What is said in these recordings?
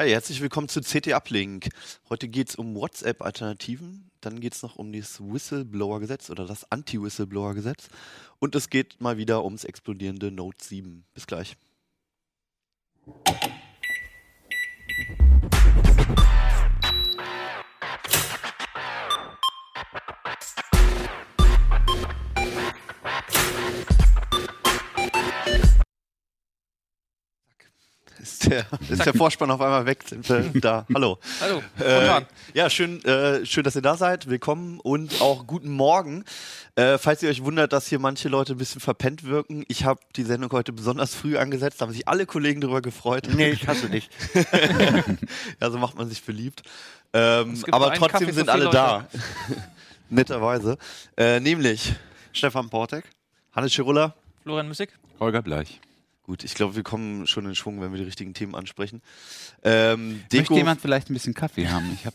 Hi, herzlich willkommen zu CT Uplink. Heute geht es um WhatsApp-Alternativen, dann geht es noch um das Whistleblower-Gesetz oder das Anti-Whistleblower-Gesetz und es geht mal wieder ums explodierende Note 7. Bis gleich. Der, ist der Vorspann auf einmal weg. Sind wir da. Hallo. Hallo. Äh, ja, schön, äh, schön, dass ihr da seid. Willkommen und auch guten Morgen. Äh, falls ihr euch wundert, dass hier manche Leute ein bisschen verpennt wirken, ich habe die Sendung heute besonders früh angesetzt, da haben sich alle Kollegen darüber gefreut. Nee, ich hasse dich. ja, so macht man sich beliebt. Ähm, aber trotzdem sind alle da. Netterweise. Äh, nämlich Stefan Portek, Hannes Schirulla, Florian Müssig, Holger Bleich. Gut, ich glaube, wir kommen schon in Schwung, wenn wir die richtigen Themen ansprechen. Ähm, Deko, Möchte jemand vielleicht ein bisschen Kaffee haben? Ich habe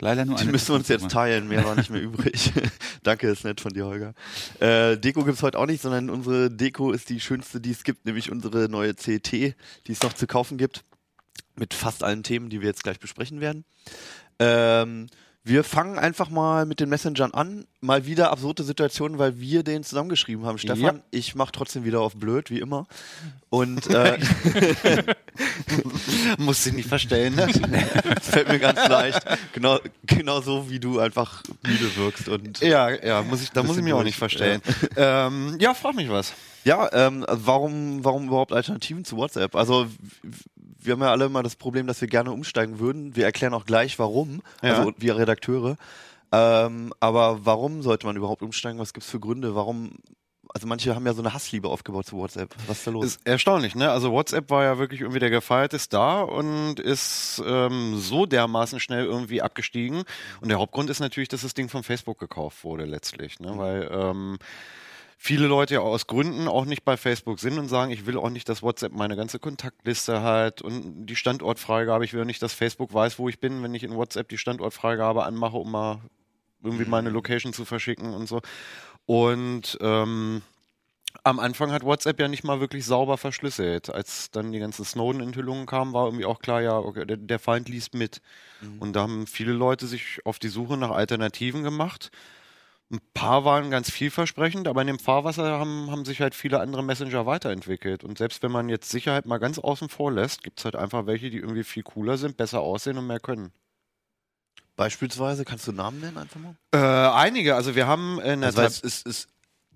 leider nur eine. Die müssen wir uns jetzt teilen, mehr war nicht mehr übrig. Danke, ist nett von dir, Holger. Äh, Deko gibt's heute auch nicht, sondern unsere Deko ist die schönste, die es gibt, nämlich unsere neue CT, die es noch zu kaufen gibt. Mit fast allen Themen, die wir jetzt gleich besprechen werden. Ähm, wir fangen einfach mal mit den Messengern an. Mal wieder absurde Situationen, weil wir den zusammengeschrieben haben. Stefan, ja. ich mache trotzdem wieder auf blöd, wie immer. Und äh, muss dich nicht verstellen. Ne? das fällt mir ganz leicht. Genau, genau so, wie du einfach müde wirkst. Und ja, ja, muss ich, da muss ich mich auch nicht verstellen. Ja, ähm, ja frag mich was. Ja, ähm, warum, warum überhaupt Alternativen zu WhatsApp? Also wir haben ja alle immer das Problem, dass wir gerne umsteigen würden. Wir erklären auch gleich, warum, ja. also wir Redakteure. Ähm, aber warum sollte man überhaupt umsteigen? Was gibt es für Gründe? Warum also manche haben ja so eine Hassliebe aufgebaut zu WhatsApp. Was ist da los? Ist erstaunlich, ne? Also WhatsApp war ja wirklich irgendwie der gefeierte Star und ist ähm, so dermaßen schnell irgendwie abgestiegen. Und der Hauptgrund ist natürlich, dass das Ding von Facebook gekauft wurde letztlich, ne? Mhm. Weil ähm, viele Leute ja aus Gründen auch nicht bei Facebook sind und sagen, ich will auch nicht, dass WhatsApp meine ganze Kontaktliste hat und die Standortfreigabe. Ich will nicht, dass Facebook weiß, wo ich bin, wenn ich in WhatsApp die Standortfreigabe anmache, um mal irgendwie meine mhm. Location zu verschicken und so. Und ähm, am Anfang hat WhatsApp ja nicht mal wirklich sauber verschlüsselt. Als dann die ganzen Snowden-Enthüllungen kamen, war irgendwie auch klar, ja, okay, der, der Feind liest mit. Mhm. Und da haben viele Leute sich auf die Suche nach Alternativen gemacht. Ein paar waren ganz vielversprechend, aber in dem Fahrwasser haben, haben sich halt viele andere Messenger weiterentwickelt. Und selbst wenn man jetzt Sicherheit mal ganz außen vor lässt, gibt es halt einfach welche, die irgendwie viel cooler sind, besser aussehen und mehr können. Beispielsweise, kannst du Namen nennen einfach mal? Äh, einige, also wir haben in der also Tat. Ist, ist,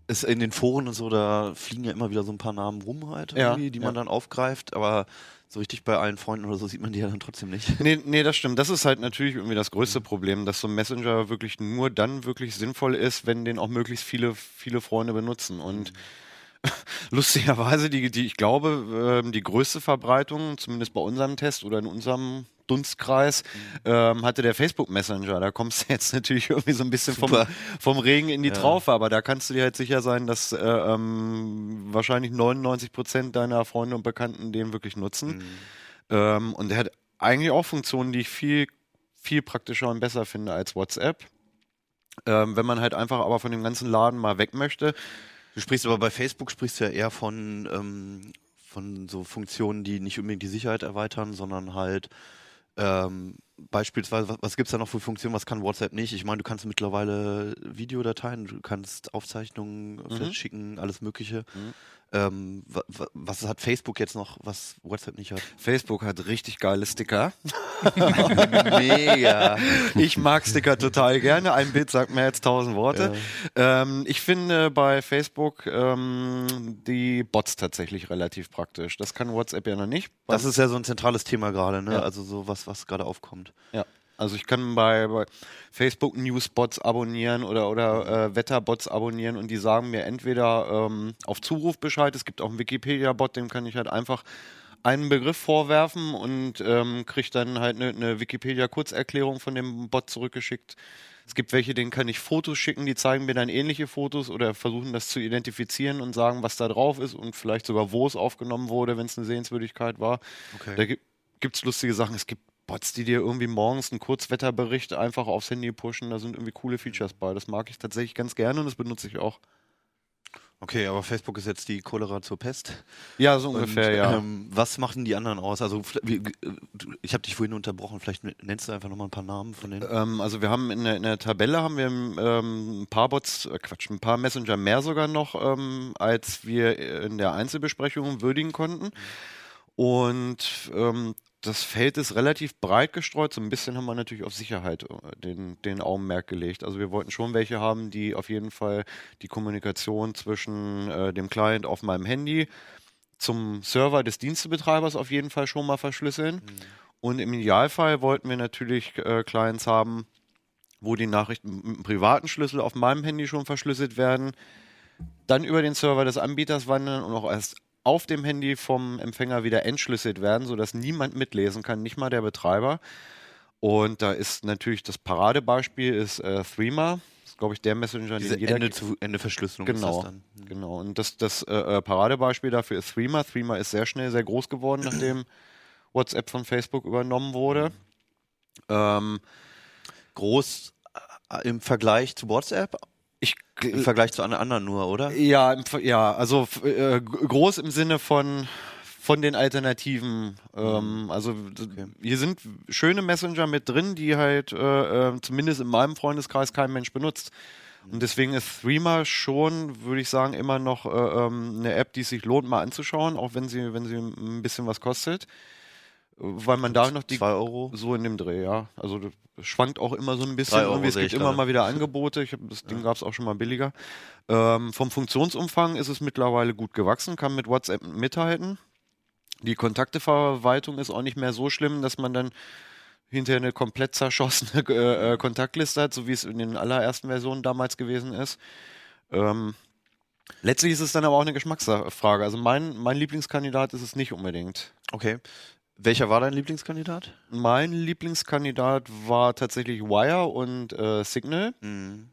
ist in den Foren und so, da fliegen ja immer wieder so ein paar Namen rum halt, ja, die man ja. dann aufgreift, aber so richtig bei allen Freunden oder so sieht man die ja dann trotzdem nicht. Nee, nee, das stimmt. Das ist halt natürlich irgendwie das größte Problem, dass so ein Messenger wirklich nur dann wirklich sinnvoll ist, wenn den auch möglichst viele, viele Freunde benutzen. Und mhm. lustigerweise, die, die, ich glaube, ähm, die größte Verbreitung, zumindest bei unserem Test oder in unserem Dunstkreis, mhm. ähm, hatte der Facebook Messenger. Da kommst du jetzt natürlich irgendwie so ein bisschen vom, vom, Regen in die ja. Traufe, aber da kannst du dir halt sicher sein, dass äh, ähm, wahrscheinlich 99 Prozent deiner Freunde und Bekannten den wirklich nutzen. Mhm. Ähm, und der hat eigentlich auch Funktionen, die ich viel, viel praktischer und besser finde als WhatsApp. Ähm, wenn man halt einfach aber von dem ganzen Laden mal weg möchte. Du sprichst aber bei Facebook sprichst du ja eher von, ähm, von so Funktionen, die nicht unbedingt die Sicherheit erweitern, sondern halt ähm, beispielsweise, was, was gibt es da noch für Funktionen, was kann WhatsApp nicht? Ich meine, du kannst mittlerweile Videodateien, du kannst Aufzeichnungen mhm. schicken, alles Mögliche. Mhm. Ähm, was hat Facebook jetzt noch, was WhatsApp nicht hat? Facebook hat richtig geile Sticker. Mega. Ich mag Sticker total gerne. Ein Bild sagt mehr als tausend Worte. Ja. Ähm, ich finde bei Facebook ähm, die Bots tatsächlich relativ praktisch. Das kann WhatsApp ja noch nicht. Das ist ja so ein zentrales Thema gerade, ne? Ja. Also so was, was gerade aufkommt. Ja. Also ich kann bei, bei Facebook Newsbots abonnieren oder, oder äh, Wetterbots abonnieren und die sagen mir entweder ähm, auf Zuruf Bescheid, es gibt auch einen Wikipedia-Bot, dem kann ich halt einfach einen Begriff vorwerfen und ähm, kriege dann halt eine, eine Wikipedia-Kurzerklärung von dem Bot zurückgeschickt. Es gibt welche, denen kann ich Fotos schicken, die zeigen mir dann ähnliche Fotos oder versuchen das zu identifizieren und sagen, was da drauf ist und vielleicht sogar, wo es aufgenommen wurde, wenn es eine Sehenswürdigkeit war. Okay. Da gibt es lustige Sachen. Es gibt Bots, die dir irgendwie morgens einen Kurzwetterbericht einfach aufs Handy pushen. Da sind irgendwie coole Features bei. Das mag ich tatsächlich ganz gerne und das benutze ich auch. Okay, aber Facebook ist jetzt die Cholera zur Pest. Ja, so ungefähr, Und, ja. Ähm, was machen die anderen aus? Also äh, ich habe dich vorhin unterbrochen. Vielleicht nennst du einfach noch mal ein paar Namen von den. Ähm, also wir haben in der, in der Tabelle haben wir ähm, ein paar Bots, äh, Quatsch, ein paar Messenger mehr sogar noch, ähm, als wir in der Einzelbesprechung würdigen konnten. Und ähm, das Feld ist relativ breit gestreut. So ein bisschen haben wir natürlich auf Sicherheit äh, den, den Augenmerk gelegt. Also wir wollten schon welche haben, die auf jeden Fall die Kommunikation zwischen äh, dem Client auf meinem Handy zum Server des Dienstebetreibers auf jeden Fall schon mal verschlüsseln. Und im Idealfall wollten wir natürlich äh, Clients haben, wo die Nachrichten mit einem privaten Schlüssel auf meinem Handy schon verschlüsselt werden, dann über den Server des Anbieters wandern und auch erst auf dem Handy vom Empfänger wieder entschlüsselt werden, sodass niemand mitlesen kann, nicht mal der Betreiber. Und da ist natürlich das Paradebeispiel ist äh, Threema. Das ist, glaube ich, der Messenger, Diese den jeder Ende zu Ende Verschlüsselung Genau, ist das dann. genau. Und das, das äh, äh, Paradebeispiel dafür ist Threema. Threema ist sehr schnell sehr groß geworden, nachdem WhatsApp von Facebook übernommen wurde. Ähm, Groß äh, im Vergleich zu WhatsApp, ich, im Vergleich zu anderen nur, oder? ja, im ja, also äh, groß im Sinne von von den Alternativen. Ähm, also Okay. hier sind schöne Messenger mit drin, die halt äh, äh, zumindest in meinem Freundeskreis kein Mensch benutzt. Und deswegen ist Threema schon, würde ich sagen, immer noch äh, ähm, eine App, die es sich lohnt, mal anzuschauen, auch wenn sie, wenn sie ein bisschen was kostet. Weil man da noch die Zwei Euro. so in dem Dreh, ja. Also das schwankt auch immer so ein bisschen. Euro Irgendwie, es gibt immer mal wieder Angebote. Ich hab, das Ding gab es auch schon mal billiger. Ähm, vom Funktionsumfang ist es mittlerweile gut gewachsen, kann mit WhatsApp mithalten. Die Kontakteverwaltung ist auch nicht mehr so schlimm, dass man dann hinterher eine komplett zerschossene äh, äh, Kontaktliste hat, so wie es in den allerersten Versionen damals gewesen ist. Ähm, letztlich ist es dann aber auch eine Geschmacksfrage. Also mein, mein Lieblingskandidat ist es nicht unbedingt. Okay. Welcher war dein Lieblingskandidat? Mein Lieblingskandidat war tatsächlich Wire und äh, Signal. Mhm.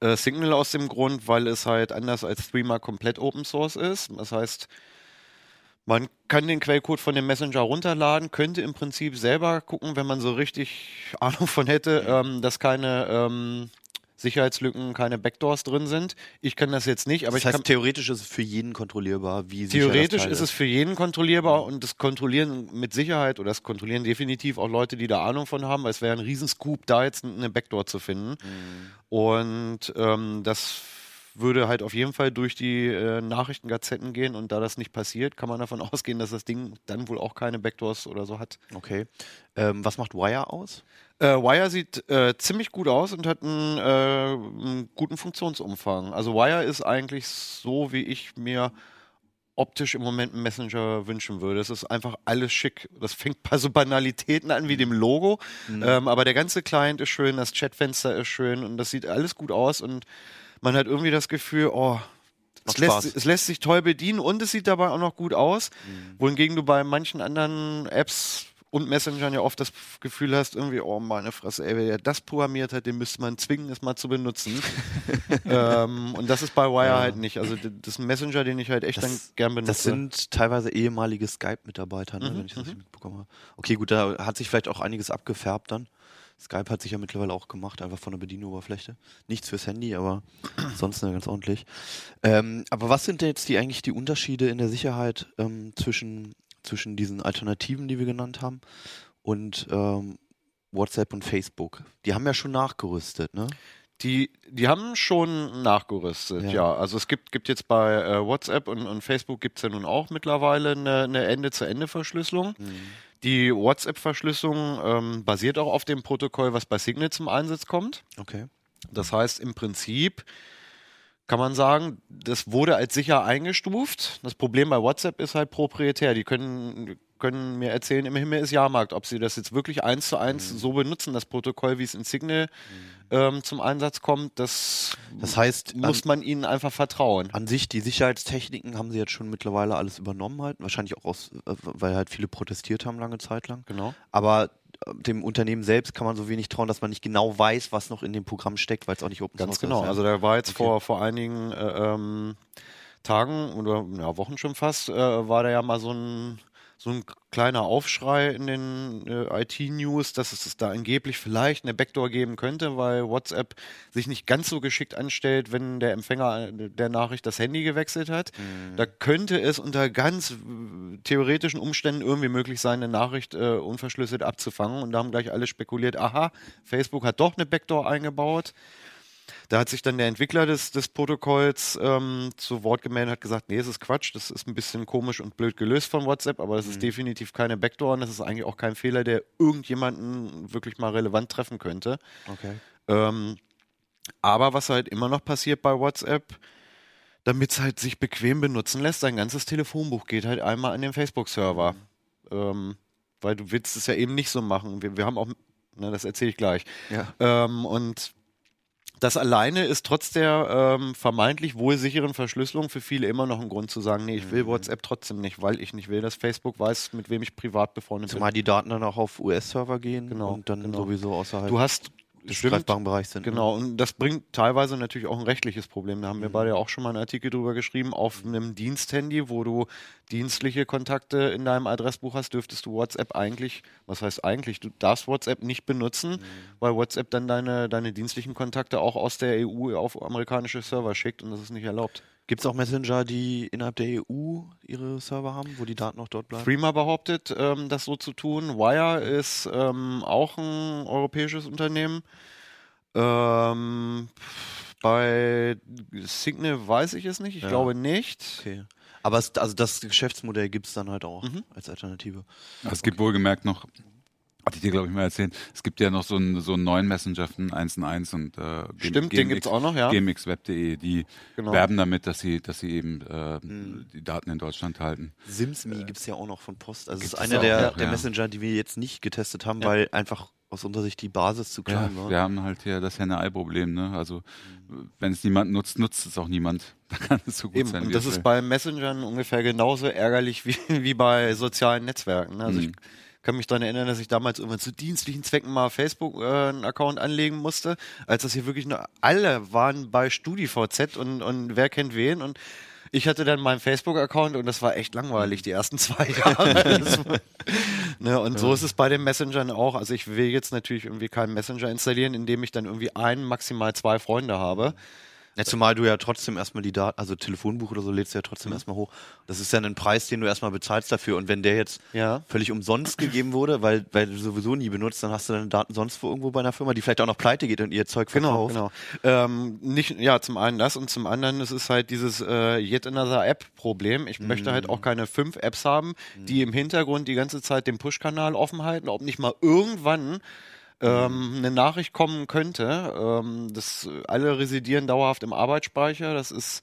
Äh, Signal aus dem Grund, weil es halt anders als Threema komplett Open Source ist. Das heißt, man kann den Quellcode von dem Messenger runterladen, könnte im Prinzip selber gucken, wenn man so richtig Ahnung von hätte, ähm, dass keine ähm, Sicherheitslücken, keine Backdoors drin sind. Ich kann das jetzt nicht, aber Das ich heißt, kann, theoretisch ist es für jeden kontrollierbar, wie Theoretisch ist es für jeden kontrollierbar und das Kontrollieren mit Sicherheit oder das kontrollieren definitiv auch Leute, die da Ahnung von haben, weil es wäre ein Riesenscoop, da jetzt eine Backdoor zu finden. Und ähm, das würde halt auf jeden Fall durch die äh, Nachrichtengazetten gehen und da das nicht passiert, kann man davon ausgehen, dass das Ding dann wohl auch keine Backdoors oder so hat. Okay. Ähm, was macht Wire aus? Äh, Wire sieht äh, ziemlich gut aus und hat einen, äh, einen guten Funktionsumfang. Also Wire ist eigentlich so, wie ich mir optisch im Moment einen Messenger wünschen würde. Es ist einfach alles schick. Das fängt bei so Banalitäten an wie dem Logo, ähm, aber der ganze Client ist schön, das Chatfenster ist schön und das sieht alles gut aus und man hat irgendwie das Gefühl, oh, es lässt, es lässt sich toll bedienen und es sieht dabei auch noch gut aus. Wohingegen du bei manchen anderen Apps und Messengern ja oft das Gefühl hast, irgendwie, oh meine Fresse, ey, wer das programmiert hat, den müsste man zwingen, es mal zu benutzen. ähm, und das ist bei Wire Ja. halt nicht. Also das ist ein Messenger, den ich halt echt dann Das- gern benutze. Das sind teilweise ehemalige Skype-Mitarbeiter, ne, Mhm, wenn ich das nicht mitbekommen habe. Okay, gut, da hat sich vielleicht auch einiges abgefärbt dann. Skype hat sich ja mittlerweile auch gemacht, einfach von der Bedienoberfläche. Nichts fürs Handy, aber sonst ne, ganz ordentlich. Ähm, aber was sind denn jetzt die eigentlich die Unterschiede in der Sicherheit ähm, zwischen, zwischen diesen Alternativen, die wir genannt haben, und ähm, WhatsApp und Facebook? Die haben ja schon nachgerüstet, ne? Die, die haben schon nachgerüstet, Ja. ja. Also es gibt, gibt jetzt bei äh, WhatsApp und, und Facebook gibt es ja nun auch mittlerweile eine, eine Ende-zu-Ende-Verschlüsselung. Die WhatsApp-Verschlüsselung ähm, basiert auch auf dem Protokoll, was bei Signal zum Einsatz kommt. Okay. Das heißt, im Prinzip kann man sagen, das wurde als sicher eingestuft. Das Problem bei WhatsApp ist halt proprietär. Die können, können mir erzählen, im Himmel ist Jahrmarkt, ob sie das jetzt wirklich eins zu eins Mhm. so benutzen, das Protokoll, wie es in Signal ähm, zum Einsatz kommt, das, Das heißt, muss man ihnen einfach vertrauen. An sich, die Sicherheitstechniken haben sie jetzt schon mittlerweile alles übernommen halt. Wahrscheinlich auch aus, äh, weil halt viele protestiert haben lange Zeit lang. Genau. Aber dem Unternehmen selbst kann man so wenig trauen, dass man nicht genau weiß, was noch in dem Programm steckt, weil es auch nicht Open Ganz Source genau. ist. ja. Also da war jetzt Okay. vor, vor einigen äh, ähm, Tagen oder ja, Wochen schon fast, äh, war da ja mal so ein so ein kleiner Aufschrei in den äh, IT-News, dass es da angeblich vielleicht eine Backdoor geben könnte, weil WhatsApp sich nicht ganz so geschickt anstellt, wenn der Empfänger der Nachricht das Handy gewechselt hat. Mhm. Da könnte es unter ganz äh, theoretischen Umständen irgendwie möglich sein, eine Nachricht äh, unverschlüsselt abzufangen. Und da haben gleich alle spekuliert, aha, Facebook hat doch eine Backdoor eingebaut. Da hat sich dann der Entwickler des, des Protokolls ähm, zu Wort gemeldet und hat gesagt, nee, es ist Quatsch, das ist ein bisschen komisch und blöd gelöst von WhatsApp, aber das mhm. ist definitiv keine Backdoor und das ist eigentlich auch kein Fehler, der irgendjemanden wirklich mal relevant treffen könnte. Okay. Ähm, aber was halt immer noch passiert bei WhatsApp, damit es halt sich bequem benutzen lässt, sein ganzes Telefonbuch geht halt einmal an den Facebook-Server. Mhm. Ähm, weil du willst es ja eben nicht so machen. Wir, wir haben auch, na, das erzähle ich gleich. Ja. Ähm, und das alleine ist trotz der ähm, vermeintlich wohl sicheren Verschlüsselung für viele immer noch ein Grund zu sagen, nee, ich will mhm. WhatsApp trotzdem nicht, weil ich nicht will, dass Facebook weiß, mit wem ich privat befreundet Zumal bin. Zumal die Daten dann auch auf US-Server gehen genau, und dann genau. sowieso außerhalb. Du hast des greifbaren Bereichs sind. Ne? Genau, und das bringt teilweise natürlich auch ein rechtliches Problem. Da haben wir mhm. beide ja auch schon mal einen Artikel drüber geschrieben. Auf einem Diensthandy, wo du dienstliche Kontakte in deinem Adressbuch hast, dürftest du WhatsApp eigentlich, was heißt eigentlich, du darfst WhatsApp nicht benutzen, mhm. weil WhatsApp dann deine, deine dienstlichen Kontakte auch aus der EU auf amerikanische Server schickt und das ist nicht erlaubt. Gibt es auch Messenger, die innerhalb der EU ihre Server haben, wo die Daten auch dort bleiben? Threema behauptet, ähm, das so zu tun. Wire ist ähm, auch ein europäisches Unternehmen. Ähm, bei Signal weiß ich es nicht. Ich ja. glaube nicht. Okay. Aber es, also das Geschäftsmodell gibt es dann halt auch mhm. als Alternative. Es gibt wohlgemerkt noch hatte ich dir, glaube ich, mal erzählt. Es gibt ja noch so einen, so einen neuen Messenger von 1&1 und äh, Stimmt, den gibt es auch noch, ja. gmxweb.de, die genau. werben damit, dass sie, dass sie eben äh, hm. die Daten in Deutschland halten. SimsMe äh, gibt es ja auch noch von Post. Also es ist einer der, der ja. Messenger, die wir jetzt nicht getestet haben, ja. weil einfach aus unserer Sicht die Basis zu klein ja, war. Wir haben halt hier das Henne-Ei-Problem. Ne? Also wenn es niemand nutzt, nutzt es auch niemand. Da kann es so gut Eben, sein. Und das ist bei Messengern ungefähr genauso ärgerlich wie, wie bei sozialen Netzwerken. Ne? Also mhm. ich kann mich daran erinnern, dass ich damals irgendwann zu dienstlichen Zwecken mal Facebook äh, einen Account anlegen musste, als das hier wirklich nur alle waren bei StudiVZ und, und wer kennt wen und ich hatte dann meinen Facebook-Account und das war echt langweilig, die ersten zwei Jahre. ne, und so ist es bei den Messengern auch. Also ich will jetzt natürlich irgendwie keinen Messenger installieren, indem ich dann irgendwie einen, maximal zwei Freunde habe. Ja, zumal du ja trotzdem erstmal die Daten, also Telefonbuch oder so lädst du ja trotzdem mhm. erstmal hoch. Das ist ja ein Preis, den du erstmal bezahlst dafür. Und wenn der jetzt ja. völlig umsonst gegeben wurde, weil, weil du sowieso nie benutzt, dann hast du deine Daten sonst wo irgendwo bei einer Firma, die vielleicht auch noch pleite geht und ihr Zeug genau, verkauft. Genau, genau. Ähm, nicht, ja, zum einen das und zum anderen, es ist halt dieses äh, Yet Another App-Problem. Ich mhm. möchte halt auch keine fünf Apps haben, die mhm. im Hintergrund die ganze Zeit den Push-Kanal offen halten, ob nicht mal irgendwann ähm, eine Nachricht kommen könnte. Ähm, das, alle residieren dauerhaft im Arbeitsspeicher. Das ist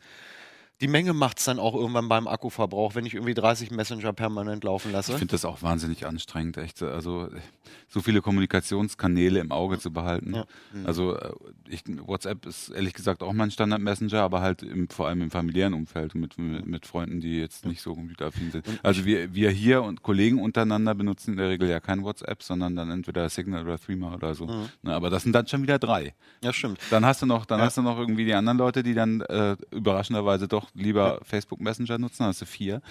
die Menge macht es dann auch irgendwann beim Akkuverbrauch, wenn ich irgendwie 30 Messenger permanent laufen lasse. Ich finde das auch wahnsinnig anstrengend, echt. Also so viele Kommunikationskanäle im Auge zu behalten. Ja. Mhm. Also ich, WhatsApp ist ehrlich gesagt auch mein Standard-Messenger, aber halt im, vor allem im familiären Umfeld mit, mit, mit Freunden, die jetzt nicht so computeraffin sind. Also wir, wir hier und Kollegen untereinander benutzen in der Regel ja kein WhatsApp, sondern dann entweder Signal oder Threema oder so. Mhm. Na, aber das sind dann schon wieder drei. Ja, stimmt. Dann hast du noch, dann ja. hast du noch irgendwie die anderen Leute, die dann äh, überraschenderweise doch lieber Facebook Messenger nutzen, hast du vier.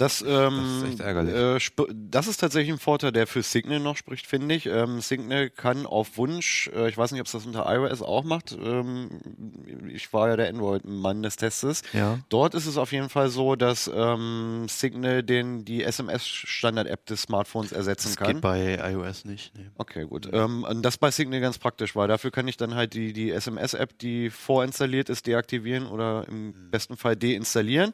Das, ähm, das ist ärgerlich. Äh, das ist tatsächlich ein Vorteil, der für Signal noch spricht, finde ich. Ähm, Signal kann auf Wunsch, äh, ich weiß nicht, ob es das unter iOS auch macht. Ähm, ich war ja der Android-Mann des Testes. Ja. Dort ist es auf jeden Fall so, dass ähm, Signal den, die SMS-Standard-App des Smartphones ersetzen das kann. Das geht bei iOS nicht. Nee. Okay, gut. Ähm, und das bei Signal ganz praktisch war. Dafür kann ich dann halt die, die SMS-App, die vorinstalliert ist, deaktivieren oder im mhm. besten Fall deinstallieren.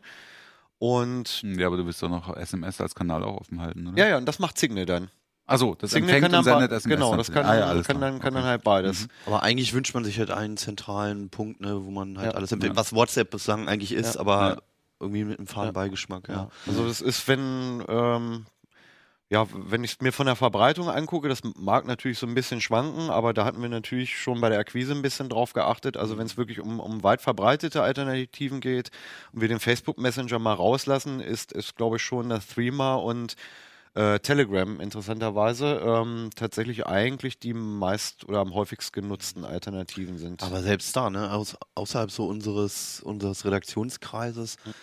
Und ja, aber du willst doch noch SMS als Kanal auch offen halten, oder? Ja, ja, und das macht Signal dann. Also, das Signal kann dann sendet SMS. Genau, das kann, ah, ja, kann, dann, kann okay. dann halt beides. Mhm. Aber eigentlich wünscht man sich halt einen zentralen Punkt, ne, wo man halt ja. alles ja. was WhatsApp bislang eigentlich ist, aber irgendwie mit einem faden Beigeschmack, ja. Also das ist, wenn ähm, ja, wenn ich es mir von der Verbreitung angucke, das mag natürlich so ein bisschen schwanken, aber da hatten wir natürlich schon bei der Akquise ein bisschen drauf geachtet. Also wenn es wirklich um, um weit verbreitete Alternativen geht und wir den Facebook Messenger mal rauslassen, ist es, glaube ich, schon das Threema und äh, Telegram interessanterweise ähm, tatsächlich eigentlich die meist oder am häufigst genutzten Alternativen sind. Aber selbst da, ne, aus, außerhalb so unseres, unseres Redaktionskreises, mhm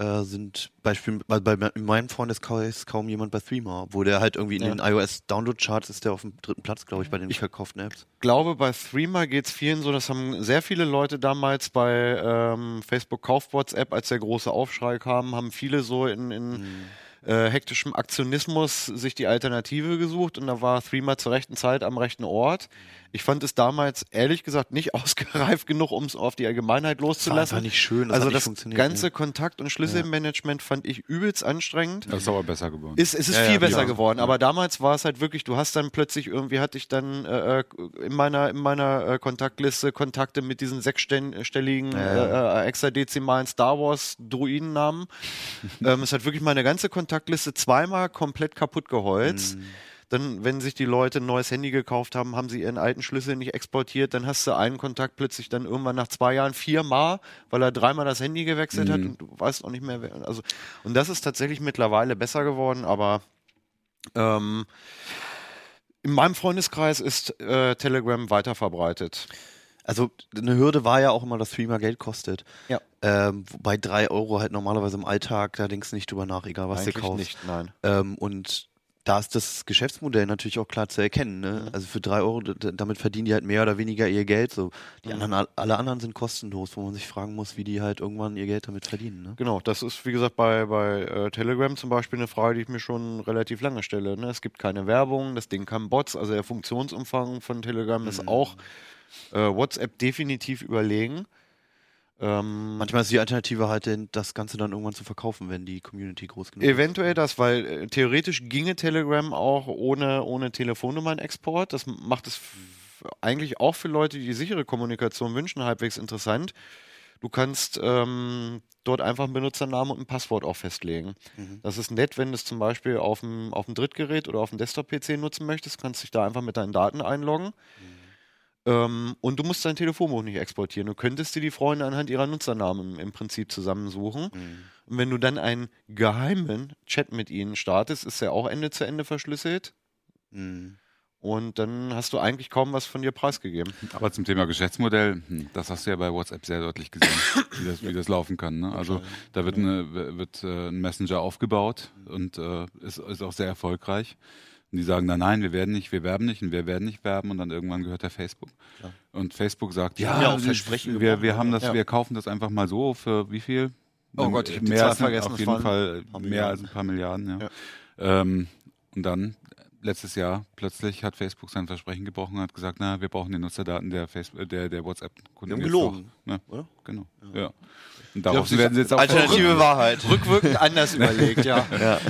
äh, sind Beispiel, bei, bei in meinem Freundeskreis kaum jemand bei Threema, wo der halt irgendwie in Ja. den iOS-Download-Charts ist der auf dem dritten Platz, glaube ich, bei den verkauften Apps. glaube, bei Threema geht es vielen so, das haben sehr viele Leute damals bei ähm, Facebook Kauf WhatsApp, als der große Aufschrei kam, haben viele so in, in äh, hektischem Aktionismus sich die Alternative gesucht und da war Threema zur rechten Zeit am rechten Ort. Ich fand es damals ehrlich gesagt nicht ausgereift genug, um es auf die Allgemeinheit loszulassen. einfach nicht schön, das also hat nicht das funktioniert, ganze ne? Kontakt- und Schlüsselmanagement fand ich übelst anstrengend. Das ist aber besser geworden. Ist, es ist Ja, viel ja, besser ja. geworden, aber damals war es halt wirklich, du hast dann plötzlich irgendwie hatte ich dann äh, äh, in meiner in meiner äh, Kontaktliste Kontakte mit diesen sechsstelligen Ja, äh, äh, hexadezimalen Star Wars Druidennamen. ähm, es hat wirklich meine ganze Kontaktliste zweimal komplett kaputt geholzt. Mhm. Dann, wenn sich die Leute ein neues Handy gekauft haben, haben sie ihren alten Schlüssel nicht exportiert. Dann hast du einen Kontakt plötzlich dann irgendwann nach zwei Jahren viermal, weil er dreimal das Handy gewechselt hat und du weißt auch nicht mehr, wer. Also, und das ist tatsächlich mittlerweile besser geworden, aber ähm, in meinem Freundeskreis ist äh, Telegram weiter verbreitet. Also eine Hürde war ja auch immer, dass Threema Geld kostet. Ja. Ähm, wobei drei Euro halt normalerweise im Alltag, da denkst du nicht drüber nach, egal was Eigentlich du kaufst. nicht, nein. Ähm, und da ist das Geschäftsmodell natürlich auch klar zu erkennen. Ne? Also für drei Euro, damit verdienen die halt mehr oder weniger ihr Geld. So. Die anderen, all- alle anderen sind kostenlos, wo man sich fragen muss, wie die halt irgendwann ihr Geld damit verdienen. Ne? Genau, das ist wie gesagt bei, bei äh, Telegram zum Beispiel eine Frage, die ich mir schon relativ lange stelle. Ne? Es gibt keine Werbung, das Ding kann Bots, also der Funktionsumfang von Telegram ist auch äh, WhatsApp definitiv überlegen. Ähm, Manchmal ist die Alternative halt, das Ganze dann irgendwann zu verkaufen, wenn die Community groß genug ist. Eventuell das, weil äh, theoretisch ginge Telegram auch ohne, ohne Telefonnummern-Export. Das macht es eigentlich auch für Leute, die sichere Kommunikation wünschen, halbwegs interessant. Du kannst ähm, dort einfach einen Benutzernamen und ein Passwort auch festlegen. Das ist nett, wenn du es zum Beispiel auf dem, auf dem Drittgerät oder auf dem Desktop-PC nutzen möchtest, kannst dich da einfach mit deinen Daten einloggen. Ähm, und du musst dein Telefonbuch nicht exportieren. Du könntest dir die Freunde anhand ihrer Nutzernamen im Prinzip zusammensuchen. Und wenn du dann einen geheimen Chat mit ihnen startest, ist er auch Ende zu Ende verschlüsselt. Mhm. Und dann hast du eigentlich kaum was von dir preisgegeben. Aber zum Thema Geschäftsmodell, hm, das hast du ja bei WhatsApp sehr deutlich gesehen, wie das, wie das laufen kann. Ne? Also da wird, eine, wird äh, ein Messenger aufgebaut und äh, ist, ist auch sehr erfolgreich. Und die sagen dann, nein, wir werden nicht, wir werben nicht und wir werden nicht werben und dann irgendwann gehört der Facebook. Und Facebook sagt, Die ja, ja wir- wir, wir haben das, Ja. wir kaufen das einfach mal so für wie viel? Oh Gott, ich hab die mehr Zahl vergessen, auf jeden Fall mehr als ein paar Milliarden, ja. Ja. Ähm, und dann letztes Jahr plötzlich hat Facebook sein Versprechen gebrochen und hat gesagt, na, wir brauchen die Nutzerdaten der Facebook, der, der WhatsApp-Kunden. Die haben gelogen, doch. Ne? oder? Genau. Ja. Und darauf werden sie jetzt auch Alternative Wahrheit. Rückwirkend anders überlegt, ja. Ja.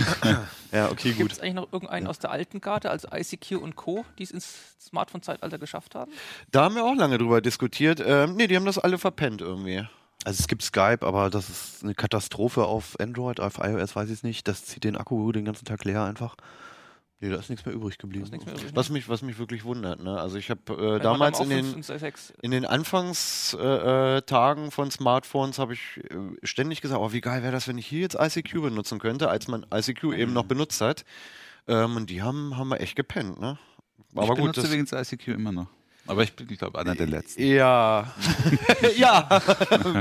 ja, okay, Gibt gut. es eigentlich noch irgendeinen aus der alten Karte, also ICQ und Co., die es ins Smartphone-Zeitalter geschafft haben? Da haben wir auch lange drüber diskutiert. Ähm, nee, die haben das alle verpennt irgendwie. Also es gibt Skype, aber das ist eine Katastrophe auf Android, auf iOS weiß ich es nicht. Das zieht den Akku den ganzen Tag leer einfach. Nee, da ist nichts mehr übrig geblieben. Mehr übrig. Was mich, was mich wirklich wundert. Ne? Also ich habe äh, damals in den, in den Anfangstagen äh, Tagen von Smartphones habe ich äh, ständig gesagt, oh, wie geil wäre das, wenn ich hier jetzt ICQ benutzen könnte, als man ICQ eben noch benutzt hat. Ähm, und die haben, haben wir echt gepennt, ne? Aber ich gut, benutze das, übrigens ICQ immer noch. Aber ich bin, ich glaube, einer der letzten. ja, ja,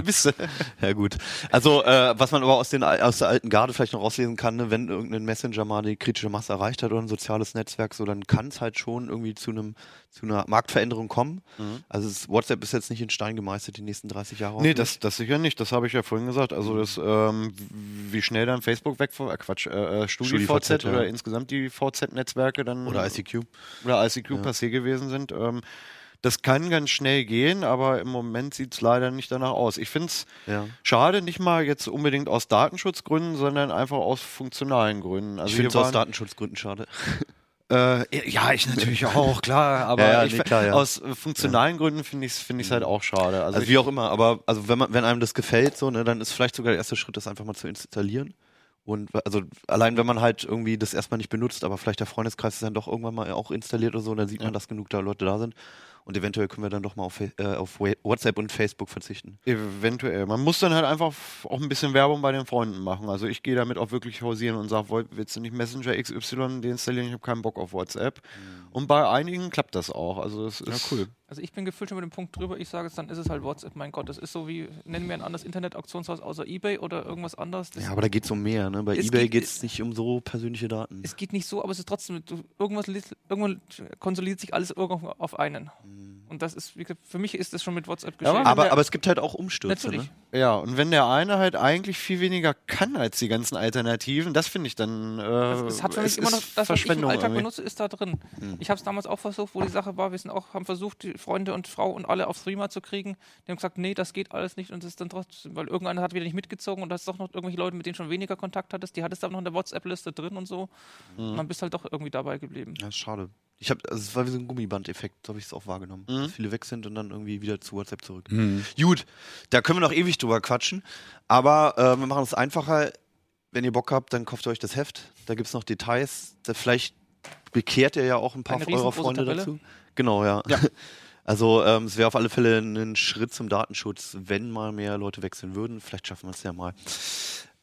ihr. Ja gut. Also äh, was man aber aus, den, aus der alten Garde vielleicht noch rauslesen kann, ne, wenn irgendein Messenger mal die kritische Masse erreicht hat oder ein soziales Netzwerk, so dann kann es halt schon irgendwie zu einem zu einer Marktveränderung kommen. Also es, WhatsApp ist jetzt nicht in Stein gemeißelt die nächsten 30 Jahre. Nee, das, das sicher nicht. Das habe ich ja vorhin gesagt. Also das, ähm, wie schnell dann Facebook weg, äh, Quatsch, äh, StudiVZ StudiVZ, ja. oder insgesamt die VZ-Netzwerke dann oder ICQ. oder ICQ passé gewesen sind. Ähm, das kann ganz schnell gehen, aber im Moment sieht es leider nicht danach aus. Ich finde es Ja. schade, nicht mal jetzt unbedingt aus Datenschutzgründen, sondern einfach aus funktionalen Gründen. Also ich finde es aus Datenschutzgründen schade. Äh, ja, ich natürlich auch, klar. Aber Ja, ja, ich, nee, klar, ja. aus funktionalen Gründen finde ich es find ich's halt auch schade. Also, Also, wie auch immer, aber also wenn man, wenn einem das gefällt, so, ne, dann ist vielleicht sogar der erste Schritt, das einfach mal zu installieren. Und also allein wenn man halt irgendwie das erstmal nicht benutzt, aber vielleicht der Freundeskreis ist dann doch irgendwann mal auch installiert oder so, dann sieht man, dass genug da Leute da sind. Und eventuell können wir dann doch mal auf, äh, auf WhatsApp und Facebook verzichten. Eventuell. Man muss dann halt einfach auch ein bisschen Werbung bei den Freunden machen. Also ich gehe damit auch wirklich hausieren und sage, wollt- willst du nicht Messenger XY deinstallieren? Ich habe keinen Bock auf WhatsApp. Und bei einigen klappt das auch. Also es ist cool. Also ich bin gefühlt schon mit dem Punkt drüber, ich sage es, dann ist es halt WhatsApp, mein Gott, das ist so wie, nennen wir ein anderes Internet-Auktionshaus außer Ebay oder irgendwas anderes. Das Ja, aber da geht es um mehr. Ne? Bei Es eBay geht- es nicht um so persönliche Daten. es geht nicht so, aber es ist trotzdem, du, irgendwas, irgendwann konsolidiert sich alles irgendwo auf einen. Und das ist, wie gesagt, für mich ist das schon mit WhatsApp Ja, geschehen. aber, aber es gibt halt auch Umstürze. Natürlich. Ne? Ja, und wenn der eine halt eigentlich viel weniger kann als die ganzen Alternativen, das finde ich dann. Äh, Also es hat für mich immer noch das, was ich im Alltag irgendwie. benutze, ist da drin. Hm. Ich habe es damals auch versucht, wo die Sache war, wir sind auch, haben versucht, die Freunde und Frau und alle auf Threema zu kriegen. Die haben gesagt, nee, das geht alles nicht und es ist dann trotzdem, weil irgendeiner hat wieder nicht mitgezogen und da ist doch noch irgendwelche Leute, mit denen schon weniger Kontakt hattest, die hattest du aber noch in der WhatsApp-Liste drin und so. Hm. Und dann bist halt doch irgendwie dabei geblieben. Ja, schade. Ich habe, also es war wie so ein Gummiband-Effekt, so habe ich es auch wahrgenommen. Mhm. Dass viele weg sind und dann irgendwie wieder zu WhatsApp zurück. Hm. Gut, da können wir noch ewig drüber quatschen. Aber äh, wir machen es einfacher. Wenn ihr Bock habt, dann kauft ihr euch das Heft. Da gibt es noch Details. Da vielleicht bekehrt ihr ja auch ein paar Eine eurer Freunde Tabelle. dazu. Genau, ja. Also ähm, es wäre auf alle Fälle ein Schritt zum Datenschutz, wenn mal mehr Leute wechseln würden. Vielleicht schaffen wir es ja mal.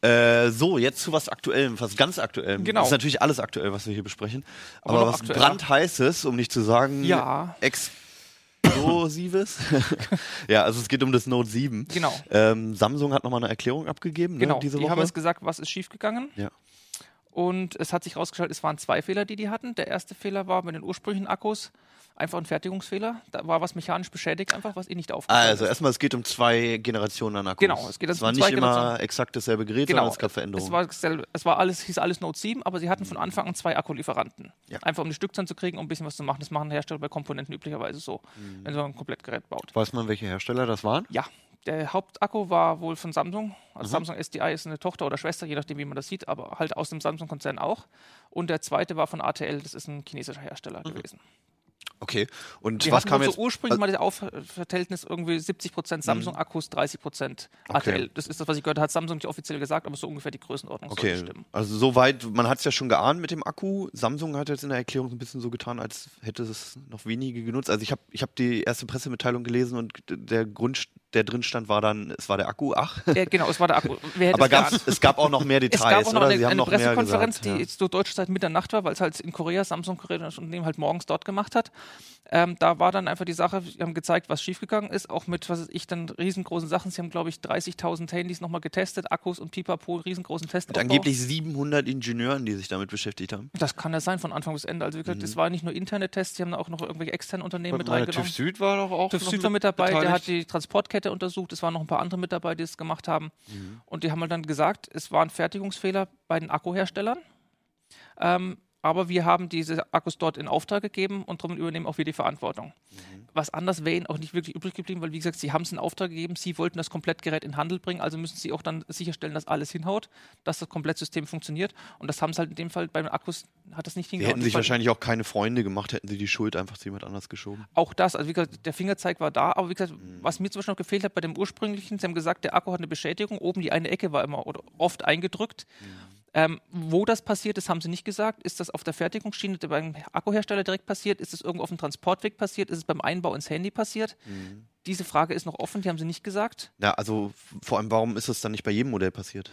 Äh, so, jetzt zu was Aktuellem, was ganz Aktuellem. Genau. Das ist natürlich alles aktuell, was wir hier besprechen. Aber Aber, was aktueller. brandheißes, um nicht zu sagen Ja. explosives. ja, also es geht um das Note 7. Genau. Ähm, Samsung hat nochmal eine Erklärung abgegeben Genau, ne, diese die Woche. haben jetzt gesagt, was ist schiefgegangen. Ja. Und es hat sich herausgestellt, es waren zwei Fehler, die die hatten. Der erste Fehler war mit den ursprünglichen Akkus einfach ein Fertigungsfehler. Da war was mechanisch beschädigt, einfach was eh nicht aufgefallen also ist. erstmal, es geht um zwei Generationen an Akkus. Genau, es geht also es war um nicht zwei immer Generationen. exakt dasselbe Gerät, Genau, sondern es gab Veränderungen. es war, dasselbe- es war alles, hieß alles Note 7, aber sie hatten von Anfang an zwei Akkulieferanten. Ja. Einfach um die Stückzahlen zu kriegen, um ein bisschen was zu machen. Das machen Hersteller bei Komponenten üblicherweise so, Mhm. wenn man ein Komplettgerät baut. Weiß man, welche Hersteller das waren? Ja, der Hauptakku war wohl von Samsung. Mhm. Also Samsung SDI ist eine Tochter oder Schwester, je nachdem, wie man das sieht, aber halt aus dem Samsung-Konzern auch. Und der zweite war von ATL, das ist ein chinesischer Hersteller Mhm. gewesen. Okay. Und Die was kam jetzt? so ursprünglich mal das Aufverhältnis irgendwie 70% Samsung-Akkus, 30% Okay. ATL. Das ist das, was ich gehört habe, hat Samsung nicht offiziell gesagt, aber so ungefähr die Größenordnung Okay, stimmen. also soweit, man hat es ja schon geahnt mit dem Akku. Samsung hat jetzt in der Erklärung so ein bisschen so getan, als hätte es noch wenige genutzt. Also ich habe ich hab die erste Pressemitteilung gelesen und der Grund, der drin stand, war dann, es war der Akku, ach. Ja, genau, es war der Akku. Wer hätte Aber es es gab auch noch mehr Es Details, gab auch noch oder? eine, Sie haben eine noch mehr Pressekonferenz, gesagt, die ja. zu deutscher Zeit Mitternacht war, weil es halt in Korea, Samsung Korea das Unternehmen halt morgens dort gemacht hat. Ähm, da war dann einfach die Sache, sie haben gezeigt, was schiefgegangen ist, auch mit, was weiß ich, dann riesengroßen Sachen. Sie haben, glaube ich, 30.000 Handys nochmal getestet, Akkus und Pipapo, riesengroßen Test. Mit angeblich 700 Ingenieuren, die sich damit beschäftigt haben. Das kann ja sein, von Anfang bis Ende. Also, wie gesagt, Mhm. das war nicht nur interne Tests, sie haben da auch noch irgendwelche externen Unternehmen mit reingenommen. TÜV Süd war doch auch. TÜV Süd war mit dabei, der beteiligt. hat die Transportkette untersucht, es waren noch ein paar andere mit dabei, die es gemacht haben. Mhm. Und die haben halt dann gesagt, es war ein Fertigungsfehler bei den Akkuherstellern. Ähm, aber wir haben diese Akkus dort in Auftrag gegeben und darum übernehmen auch wir die Verantwortung. Mhm. Was anders wäre ihnen auch nicht wirklich übrig geblieben, weil wie gesagt, sie haben es in Auftrag gegeben, sie wollten das Komplettgerät in Handel bringen, also müssen sie auch dann sicherstellen, dass alles hinhaut, dass das Komplettsystem funktioniert. Und das haben sie halt in dem Fall bei den Akkus, hat das nicht hingehauen. hätten sich wahrscheinlich auch keine Freunde gemacht, hätten sie die Schuld einfach zu jemand anders geschoben. auch das, also wie gesagt, der Fingerzeig war da, aber wie gesagt, Mhm. was mir zum Beispiel noch gefehlt hat bei dem ursprünglichen, sie haben gesagt, der Akku hat eine Beschädigung, oben die eine Ecke war immer oder oft eingedrückt. Mhm. Ähm, wo das passiert ist, haben sie nicht gesagt. Ist das auf der Fertigungsschiene beim Akkuhersteller direkt passiert? Ist es irgendwo auf dem Transportweg passiert? Ist es beim Einbau ins Handy passiert? Mhm. Diese Frage ist noch offen, die haben sie nicht gesagt. Ja, also vor allem, warum ist das dann nicht bei jedem Modell passiert?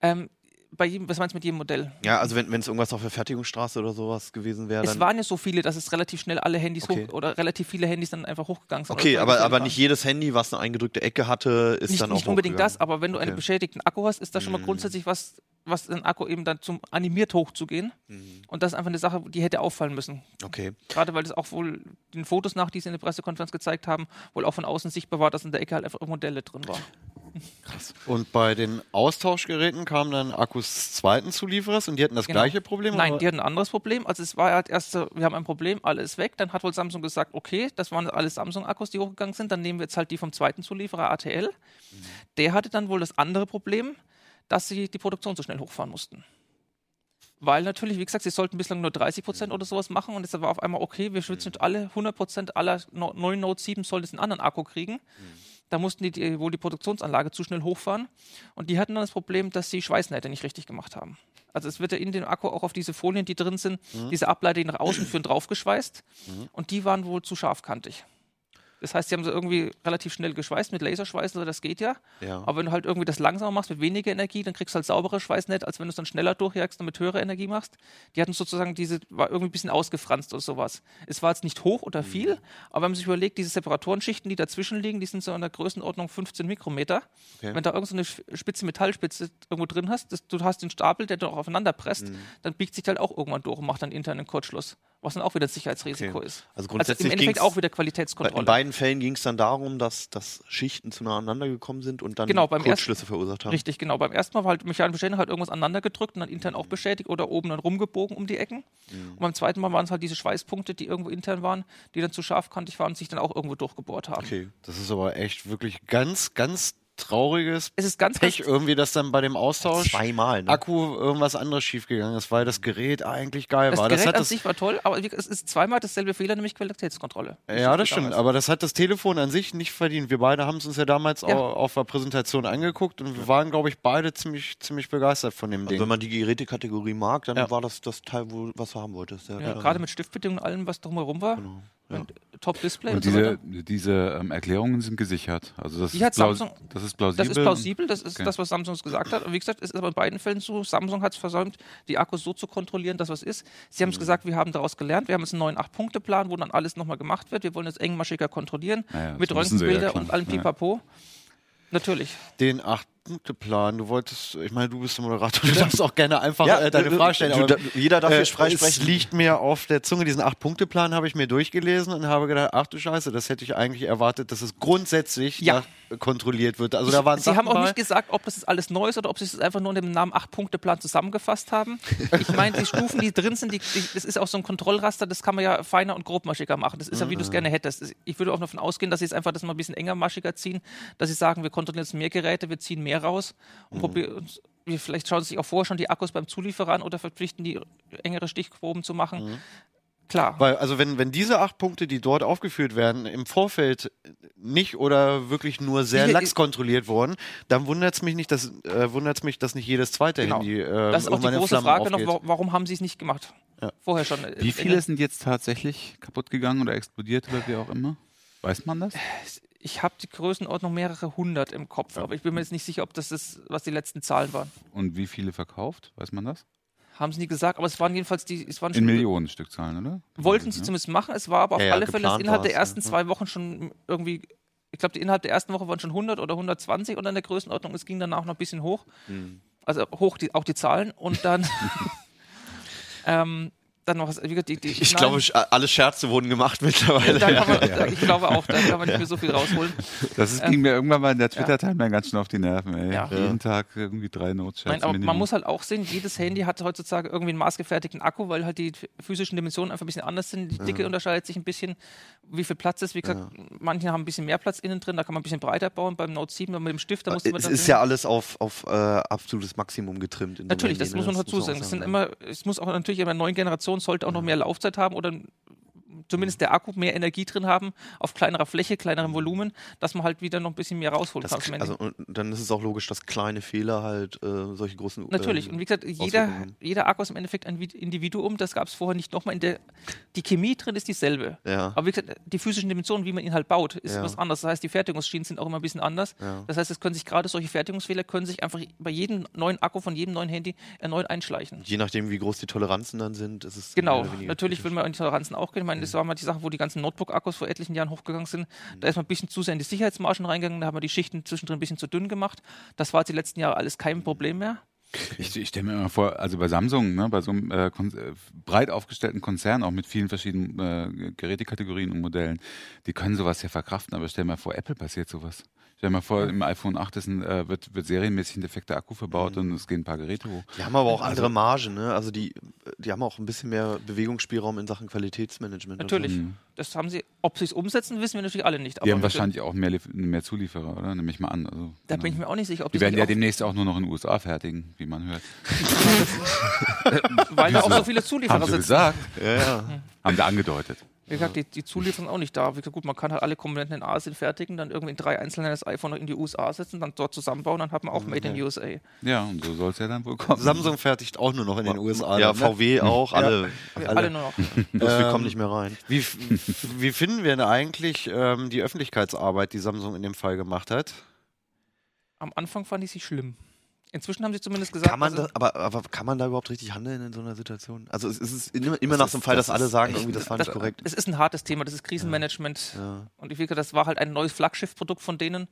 Ähm, bei jedem, was meinst du mit jedem Modell? Ja, also wenn es irgendwas auf der Fertigungsstraße oder sowas gewesen wäre, Es waren ja so viele, dass es relativ schnell alle Handys Okay. hoch oder relativ viele Handys dann einfach hochgegangen sind. Okay, aber, aber waren. nicht jedes Handy, was eine eingedrückte Ecke hatte, ist nicht, dann auch nicht unbedingt das, aber wenn du einen Okay. beschädigten Akku hast, ist das schon mal Mhm. grundsätzlich was, was den Akku eben dann zum animiert hochzugehen. Mhm. Und das ist einfach eine Sache, die hätte auffallen müssen. Okay. Gerade weil das auch wohl den Fotos nach, die sie in der Pressekonferenz gezeigt haben, wohl auch von außen sichtbar war, dass in der Ecke halt einfach Modelle drin waren. Und bei den Austauschgeräten kamen dann Akkus zweiten Zulieferers und die hatten das Genau. gleiche Problem? Nein, die hatten ein anderes Problem. Also es war halt erst, wir haben ein Problem, alles weg. Dann hat wohl Samsung gesagt, okay, das waren alles Samsung-Akkus, die hochgegangen sind. Dann nehmen wir jetzt halt die vom zweiten Zulieferer ATL. Mhm. Der hatte dann wohl das andere Problem, dass sie die Produktion so schnell hochfahren mussten. Weil natürlich, wie gesagt, sie sollten bislang nur 30 Mhm. Prozent oder sowas machen und jetzt war auf einmal, okay, wir schwitzen alle 100 Prozent aller no neuen Note 7 sollten jetzt einen anderen Akku kriegen. Mhm. Da mussten die, die wohl die Produktionsanlage zu schnell hochfahren und die hatten dann das Problem, dass sie Schweißnähte nicht richtig gemacht haben. Also es wird ja in dem Akku auch auf diese Folien, die drin sind, Mhm. diese Ableiter, die nach außen führen, draufgeschweißt und die waren wohl zu scharfkantig. Das heißt, sie haben sie irgendwie relativ schnell geschweißt mit Laserschweißen, also das geht ja. Ja. Aber wenn du halt irgendwie das langsamer machst mit weniger Energie, dann kriegst du halt saubere Schweißnetz, als wenn du es dann schneller durchjagst und mit höherer Energie machst. Die hatten sozusagen diese, war irgendwie ein bisschen ausgefranst oder sowas. Es war jetzt nicht hoch oder viel, aber wenn man sich überlegt, diese Separatorenschichten, die dazwischen liegen, die sind so in der Größenordnung 15 Mikrometer. Okay. Wenn da irgend so eine spitze Metallspitze irgendwo drin hast, das, du hast den Stapel, der doch aufeinander presst, dann biegt sich halt auch irgendwann durch und macht dann internen Kurzschluss. Was dann auch wieder ein Sicherheitsrisiko Okay. ist. Also grundsätzlich im Endeffekt auch wieder Qualitätskontrolle. In beiden Fällen ging es dann darum, dass, dass Schichten zueinander gekommen sind und dann Genau, beim Kurzschlüsse verursacht haben. Richtig, genau. Beim ersten Mal war halt mechanische Beschädigung halt irgendwas aneinander gedrückt und dann intern Mhm. auch beschädigt oder oben dann rumgebogen um die Ecken. Und beim zweiten Mal waren es halt diese Schweißpunkte, die irgendwo intern waren, die dann zu scharfkantig waren und sich dann auch irgendwo durchgebohrt haben. Okay. Das ist aber echt wirklich ganz, ganz trauriges Es ist ganz, Pech ganz irgendwie, dass dann bei dem Austausch Zweimal, ne? Akku irgendwas anderes schiefgegangen ist, weil das Gerät eigentlich geil das war. Gerät das hat an das, sich war toll, aber es ist zweimal dasselbe Fehler, nämlich Qualitätskontrolle. ja, das stimmt, Damals. aber das hat das Telefon an sich nicht verdient. Wir beide haben es uns ja damals Ja. Auch auf der Präsentation angeguckt und wir waren, glaube ich, beide ziemlich, ziemlich begeistert von dem Also Ding. wenn man die Gerätekategorie mag, dann Ja. war das das Teil, wo, was du haben wolltest. Ja, gerade mit Stiftbedingungen und allem, was drumherum war. Genau, ja. Und Top-Display und, Und so diese, weiter. diese ähm, Erklärungen sind gesichert. Also das, Die ist, Samsung- das ist plausibel. Das ist plausibel, das ist Okay. das, was Samsung gesagt hat. Und wie gesagt, es ist aber in beiden Fällen so, Samsung hat es versäumt, die Akkus so zu kontrollieren, dass was ist. Sie haben es gesagt, wir haben daraus gelernt, wir haben jetzt einen neuen 8-Punkte-Plan, wo dann alles nochmal gemacht wird. Wir wollen es engmaschiger kontrollieren, Naja, mit sie ja, und allem Ja. Pipapo. Natürlich. den Acht-Punkte-Plan, du wolltest, ich meine, du bist der Moderator, du darfst auch gerne einfach Ja, äh, deine Frage stellen. du- jeder darf hier frei es sprechen. liegt mir auf der Zunge, diesen Acht-Punkte-Plan habe ich mir durchgelesen und habe gedacht, ach du Scheiße, das hätte ich eigentlich erwartet, dass es grundsätzlich Ja. nach, kontrolliert wird. Also da waren Sie Sachen haben auch bei, nicht gesagt, ob das jetzt alles neu ist oder ob Sie es einfach nur in dem Namen 8-Punkte-Plan zusammengefasst haben. Ich meine, die Stufen, die drin sind, die, die, das ist auch so ein Kontrollraster, das kann man ja feiner und grobmaschiger machen. Das ist ja, wie du es gerne hättest. Ich würde auch davon ausgehen, dass Sie es einfach das mal ein bisschen enger maschiger ziehen, dass Sie sagen, wir kontrollieren jetzt mehr Geräte, wir ziehen mehr raus und probieren uns. wir- Vielleicht schauen Sie sich auch vorher schon die Akkus beim Zulieferer an oder verpflichten die engere Stichproben zu machen. Klar. Weil, also wenn, wenn diese acht Punkte, die dort aufgeführt werden, im Vorfeld nicht oder wirklich nur sehr Hier- lax kontrolliert wurden, dann wundert es mich nicht, dass äh, wundert's mich, dass nicht jedes zweite Genau. Handy äh, das ist auch die große Flammen Frage noch, aufgeht. wa- warum haben Sie es nicht gemacht? Ja. Vorher schon. Wie viele sind jetzt tatsächlich kaputt gegangen oder explodiert oder wie auch immer? Weiß man das? Ich habe die Größenordnung mehrere hundert im Kopf, aber ich bin mir jetzt nicht sicher, ob das ist, was die letzten Zahlen waren. Und wie viele verkauft? Weiß man das? Haben sie nie gesagt, aber es waren jedenfalls die, es waren In Millionen Stückzahlen, oder? wollten sie Ja. zumindest machen. Es war aber auf Ja, ja, alle Fälle innerhalb der ja. ersten zwei Wochen schon irgendwie, ich glaube, die innerhalb der ersten Woche waren schon 100 oder 120 und dann der Größenordnung. Es ging danach noch ein bisschen hoch. Hm. Also hoch die, auch die Zahlen und dann, ähm, dann noch was, die, die, Ich nein, glaube, alle Scherze wurden gemacht mittlerweile. kann man, ich glaube auch, da kann man nicht mehr so viel rausholen. Das ist, ging mir irgendwann mal in der Twitter-Timeline ganz schön auf die Nerven, ey. Ja. Jeden Tag irgendwie drei Notchats. Nein, aber man Minimum. muss halt auch sehen, jedes Handy hat heutzutage irgendwie einen maßgefertigten Akku, weil halt die physischen Dimensionen einfach ein bisschen anders sind. Die Dicke unterscheidet sich ein bisschen, wie viel Platz ist. Wie gesagt, manche haben ein bisschen mehr Platz innen drin, da kann man ein bisschen breiter bauen. Beim Note 7 mit dem Stift, da musste man Es ist ja alles auf, auf äh, absolutes Maximum getrimmt. in so einem Natürlich, das Handy, muss ne? man dazu auch sagen. Es, sind ja. immer, es muss auch natürlich in der neuen Generation sollte auch noch mehr Laufzeit haben oder zumindest der Akku mehr Energie drin haben, auf kleinerer Fläche, kleinerem Volumen, dass man halt wieder noch ein bisschen mehr rausholen Das, kann. also, und dann ist es auch logisch, dass kleine Fehler halt äh, solche großen. Natürlich. Äh, Und wie gesagt, jeder, jeder Akku ist im Endeffekt ein Vid- Individuum. Das gab es vorher nicht nochmal. In der, die Chemie drin ist dieselbe. Ja. Aber wie gesagt, die physischen Dimensionen, wie man ihn halt baut, ist Ja. was anderes. Das heißt, die Fertigungsschienen sind auch immer ein bisschen anders. Ja. Das heißt, es können sich gerade solche Fertigungsfehler können sich einfach bei jedem neuen Akku von jedem neuen Handy erneut einschleichen. Je nachdem, wie groß die Toleranzen dann sind, ist es. Genau, natürlich will man die Toleranzen auch gehen. Meine, das war mal die Sache, wo die ganzen Notebook-Akkus vor etlichen Jahren hochgegangen sind. Da ist man ein bisschen zu sehr in die Sicherheitsmargen reingegangen, da haben wir die Schichten zwischendrin ein bisschen zu dünn gemacht. Das war die letzten Jahre alles kein Problem mehr. Ich, ich stelle mir immer vor, also bei Samsung, ne, bei so einem äh, äh, breit aufgestellten Konzern, auch mit vielen verschiedenen äh, Gerätekategorien und Modellen, die können sowas ja verkraften, aber stell mir vor, Apple passiert sowas. Stell mir vor, im iPhone 8 ist ein, äh, wird, wird serienmäßig ein defekter Akku verbaut und es gehen ein paar Geräte hoch. Die haben aber auch Also- andere Margen, ne? Also die, die haben auch ein bisschen mehr Bewegungsspielraum in Sachen Qualitätsmanagement. so. Natürlich. Das haben sie, ob sie es umsetzen, wissen wir natürlich alle nicht. Mhm. Die haben wahrscheinlich auch mehr, mehr Zulieferer, oder? Nehme ich mal an. Also, Da bin ich mir auch nicht sicher, ob die werden ja auch- demnächst auch nur noch in den USA fertigen, wie man hört. weil da auch so viele Zulieferer Haben sie sitzen. gesagt. Ja, ja. Haben sie angedeutet. Wie gesagt, die, die Zulieferung auch nicht da. Wie gesagt, gut, man kann halt alle Komponenten in Asien fertigen, dann irgendwie in drei einzelne das iPhone noch in die USA setzen, dann dort zusammenbauen, dann hat man auch Made in USA. Ja, und so soll es ja dann wohl kommen. Samsung fertigt auch nur noch in den USA. Ja, dann, ne? VW auch, alle. Wir alle. alle nur noch. Bloß wir Ähm, kommen nicht mehr rein. Wie, wie finden wir denn eigentlich ähm, die Öffentlichkeitsarbeit, die Samsung in dem Fall gemacht hat? Am Anfang fand ich sie schlimm. Inzwischen haben sie zumindest gesagt, Kann man also, da, aber, aber kann man da überhaupt richtig handeln in so einer Situation? Also es ist es immer, immer nach so einem Fall, dass alle sagen, irgendwie das war nicht das, korrekt. es ist ein hartes Thema, das ist Krisenmanagement. Ja. Und ich will das war halt ein neues Flaggschiffprodukt von denen.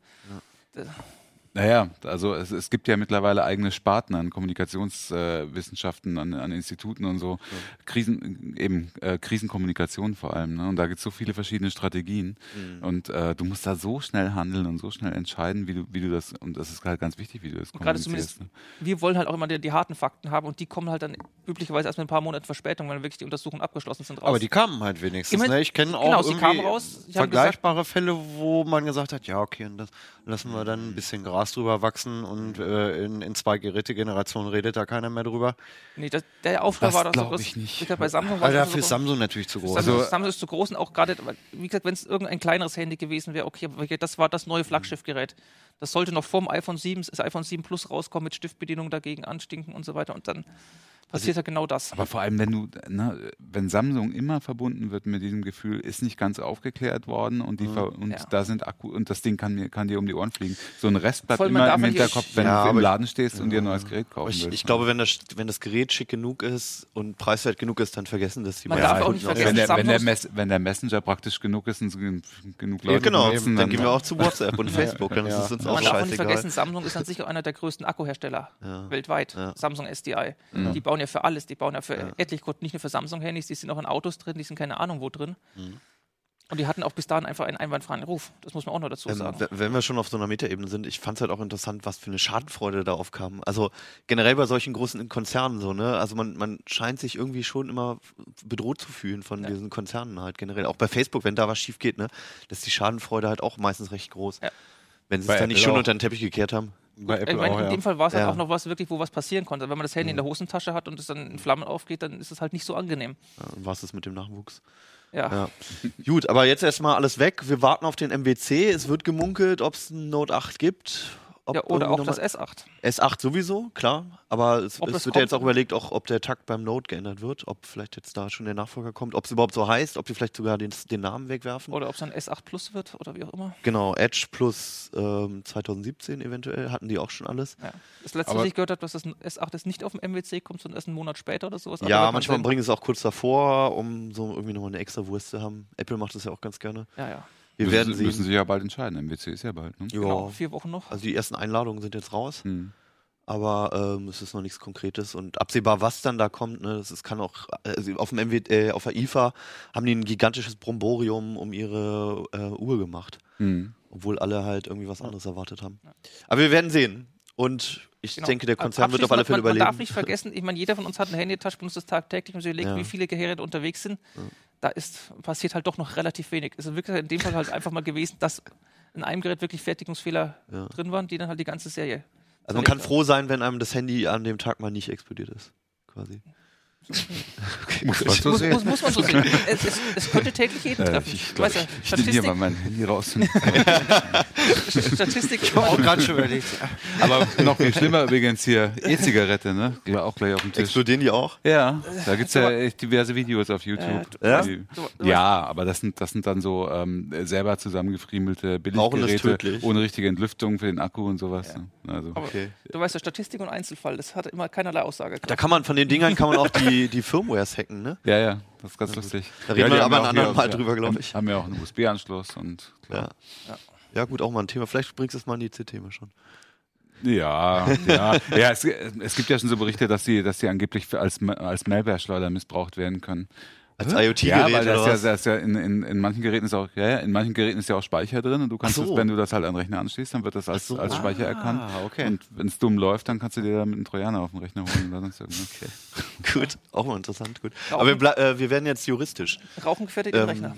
Naja, also es, es gibt ja mittlerweile eigene Sparten an Kommunikationswissenschaften, an, an Instituten und so. Krisen, eben äh, Krisenkommunikation vor allem. Ne? Und da gibt es so viele verschiedene Strategien. Mhm. Und äh, du musst da so schnell handeln und so schnell entscheiden, wie du, wie du das, und das ist halt ganz wichtig, wie du das Und gerade kommunizierst. zumindest, wir wollen halt auch immer die, die harten Fakten haben und die kommen halt dann üblicherweise erst mit ein paar Monaten Verspätung, wenn wirklich die Untersuchungen abgeschlossen sind. Raus. Aber die kamen halt wenigstens. Immerhin- Ne? Ich kenne auch genau, sie irgendwie kamen raus, vergleichbare Fälle, wo man gesagt hat, ja okay, und das lassen wir dann ein bisschen Gras drüber wachsen und äh, in, in zwei Gerätegenerationen redet da keiner mehr drüber. nee, das, der Das war doch so groß. ich nicht. Gesagt, bei Samsung war Weil es dafür ist Samsung natürlich zu groß. Samsung, Also- Samsung ist zu groß und auch gerade, wie gesagt, wenn es irgendein kleineres Handy gewesen wäre, okay, das war das neue Flaggschiffgerät. Das sollte noch vorm iPhone 7, das iPhone 7 Plus rauskommen mit Stiftbedienung dagegen anstinken und so weiter und dann passiert ja genau das. Aber vor allem, wenn du, ne, wenn Samsung immer verbunden wird mit diesem Gefühl, ist nicht ganz aufgeklärt worden und die ver und Ja. da sind Akku und das Ding kann mir kann dir um die Ohren fliegen. So ein Rest bleibt Voll, immer im ja Hinterkopf, wenn Ja, du im Laden stehst und dir ein neues Gerät kaufen ich, willst. ich glaube, wenn das, wenn das Gerät schick genug ist und preiswert genug ist, dann vergessen das die Man meisten darf auch Kunden nicht auch. vergessen, wenn, der, wenn, der Samsung- Mess, wenn der Messenger praktisch genug ist und genug Leute Ja, genau, benutzen, dann gehen wir auch zu WhatsApp und Facebook, dann ist es uns auch Man darf auch nicht vergessen, Samsung ist an sich auch einer der größten Akkuhersteller weltweit. Ja. Samsung SDI. Die bauen ja für alles. Die bauen ja für etliche Kunden, nicht nur für Samsung-Handys, die sind auch in Autos drin, die sind keine Ahnung wo drin. Mhm. Und die hatten auch bis dahin einfach einen einwandfreien Ruf. Das muss man auch noch dazu Ähm, sagen. wenn wir schon auf so einer Metaebene sind, ich fand es halt auch interessant, was für eine Schadenfreude da aufkam. Also generell bei solchen großen Konzernen so, ne? Also man, man scheint sich irgendwie schon immer bedroht zu fühlen von Ja. diesen Konzernen halt generell. Auch bei Facebook, wenn da was schief geht, ne? Das ist die Schadenfreude halt auch meistens recht groß. Ja. Wenn sie es dann nicht schon auch. unter den Teppich gekehrt haben. Bei ich meine, in dem Fall war es Ja. halt auch noch was wirklich, wo was passieren konnte. Wenn man das Handy in der Hosentasche hat und es dann in Flammen aufgeht, dann ist es halt nicht so angenehm. Ja, und was ist mit dem Nachwuchs? Ja. Ja. Gut, aber jetzt erstmal alles weg. Wir warten auf den MWC. Es wird gemunkelt, ob es ein Note 8 gibt. Ob ja oder auch das noch mal- S8. S8 sowieso, klar. Aber es, es wird ja jetzt auch überlegt, auch, ob der Takt beim Note geändert wird. Ob vielleicht jetzt da schon der Nachfolger kommt. Ob es überhaupt so heißt. Ob die vielleicht sogar den, den Namen wegwerfen. Oder ob es ein S8 Plus wird oder wie auch immer. Genau, Edge plus ähm, 2017 eventuell. Hatten die auch schon alles. Ja. Das letzte, Aber- was ich gehört habe, dass das S8 jetzt nicht auf dem MWC kommt, sondern erst einen Monat später oder sowas. Ja, man manchmal bringen sie es auch kurz davor, um so irgendwie nochmal eine extra Wurst zu haben. Apple macht das ja auch ganz gerne. Ja, ja. Wir müssen, werden sie- sehen. müssen sich ja bald entscheiden. MWC ist ja bald. Ne? Ja. Genau, vier Wochen noch. Also die ersten Einladungen sind jetzt raus. Hm. aber ähm, es ist noch nichts Konkretes und absehbar, was dann da kommt. Ne, das ist, kann auch also auf dem MW, äh, auf der IFA haben die ein gigantisches Bromborium um ihre äh, Uhr gemacht, Hm. obwohl alle halt irgendwie was anderes erwartet haben. Aber wir werden sehen und ich Genau. denke, der Konzern wird auf alle Fälle man, man darf überleben. nicht vergessen, ich meine, jeder von uns hat ein Handytasche, benutzt es tagtäglich und sich überlegt, Ja. wie viele Geräte unterwegs sind. Da ist, passiert halt doch noch relativ wenig. Es ist wirklich in dem Fall halt einfach mal gewesen, dass in einem Gerät wirklich Fertigungsfehler Ja. drin waren, die dann halt die ganze Serie. Also man kann froh sein, wenn einem das Handy an dem Tag mal nicht explodiert ist, quasi. Muss man so Muss, sehen. muss, muss man so sehen. es, es, es könnte täglich jeden treffen. ich Du weißt ja, ich nehme hier mal mein Handy raus. Statistik auch gerade schon überlegt. Aber noch viel schlimmer übrigens hier E-Zigarette, ne? Die war auch gleich auf dem Tisch. Explodieren die auch? Ja, da gibt es ja echt diverse Videos auf YouTube. Äh, Ja? Du- du ja, aber das sind, das sind dann so ähm, selber zusammengefriemelte Billiggeräte ohne richtige Entlüftung für den Akku und sowas. ne? Also, Aber Okay. du weißt ja, Statistik und Einzelfall, das hat immer keinerlei Aussage. Da kann man von den Dingern kann man auch die, die Firmwares hacken, ne? ja, ja, das ist ganz lustig. Da reden ja, wir die aber ein andermal hier- drüber, glaub haben- ich. Haben ja auch einen USB-Anschluss und klar. Ja. Ja, gut, auch mal ein Thema. Vielleicht bringst du es mal in die CT schon. Ja, ja, ja. es, es gibt ja schon so Berichte, dass die, dass die angeblich als, als Malware-Schleuder missbraucht werden können. Als Ja, IoT-Gerät weil das oder ja, was? das ja in, in, in manchen Geräten ist auch, ja, ja, in manchen Geräten ist ja auch Speicher drin und du kannst so. das, wenn du das halt an den Rechner anschließt, dann wird das als, so. als Speicher erkannt. Ah, okay. Und wenn es dumm läuft, dann kannst du dir damit einen Trojaner auf den Rechner holen oder sonst irgendwas. Gut, auch mal interessant, gut. Rauchen. Aber wir, äh, wir werden jetzt juristisch. Rauchen gefährdet den Ähm, Rechner.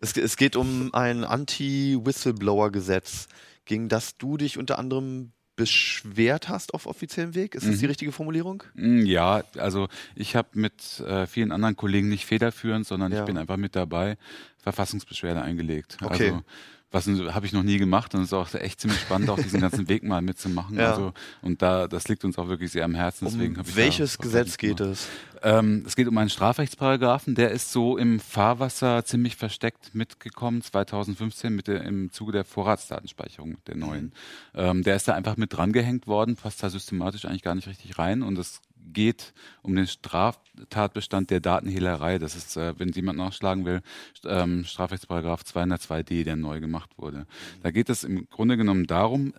Es, es geht um ein Anti-Whistleblower-Gesetz, gegen das du dich unter anderem beschwert hast auf offiziellem Weg. Ist das Mhm. die richtige Formulierung? Mm, Ja, also ich habe mit äh, vielen anderen Kollegen nicht federführend, sondern Ja. ich bin einfach mit dabei, Verfassungsbeschwerde eingelegt. Okay. Also was habe ich noch nie gemacht und es ist auch echt ziemlich spannend, auch diesen ganzen Weg mal mitzumachen. Ja. Also und da das liegt uns auch wirklich sehr am Herzen. Deswegen um welches Gesetz geht es? Ähm, es geht um einen Strafrechtsparagraphen, der ist so im Fahrwasser ziemlich versteckt mitgekommen, 2015 mit der, im Zuge der Vorratsdatenspeicherung der neuen. Ähm, der ist da einfach mit drangehängt worden, passt da systematisch eigentlich gar nicht richtig rein und es geht um den Straftatbestand der Datenhehlerei. Das ist, äh, wenn jemand nachschlagen will, ähm, Strafrechtsparagraph 202d, der neu gemacht wurde. Da geht es im Grunde genommen darum,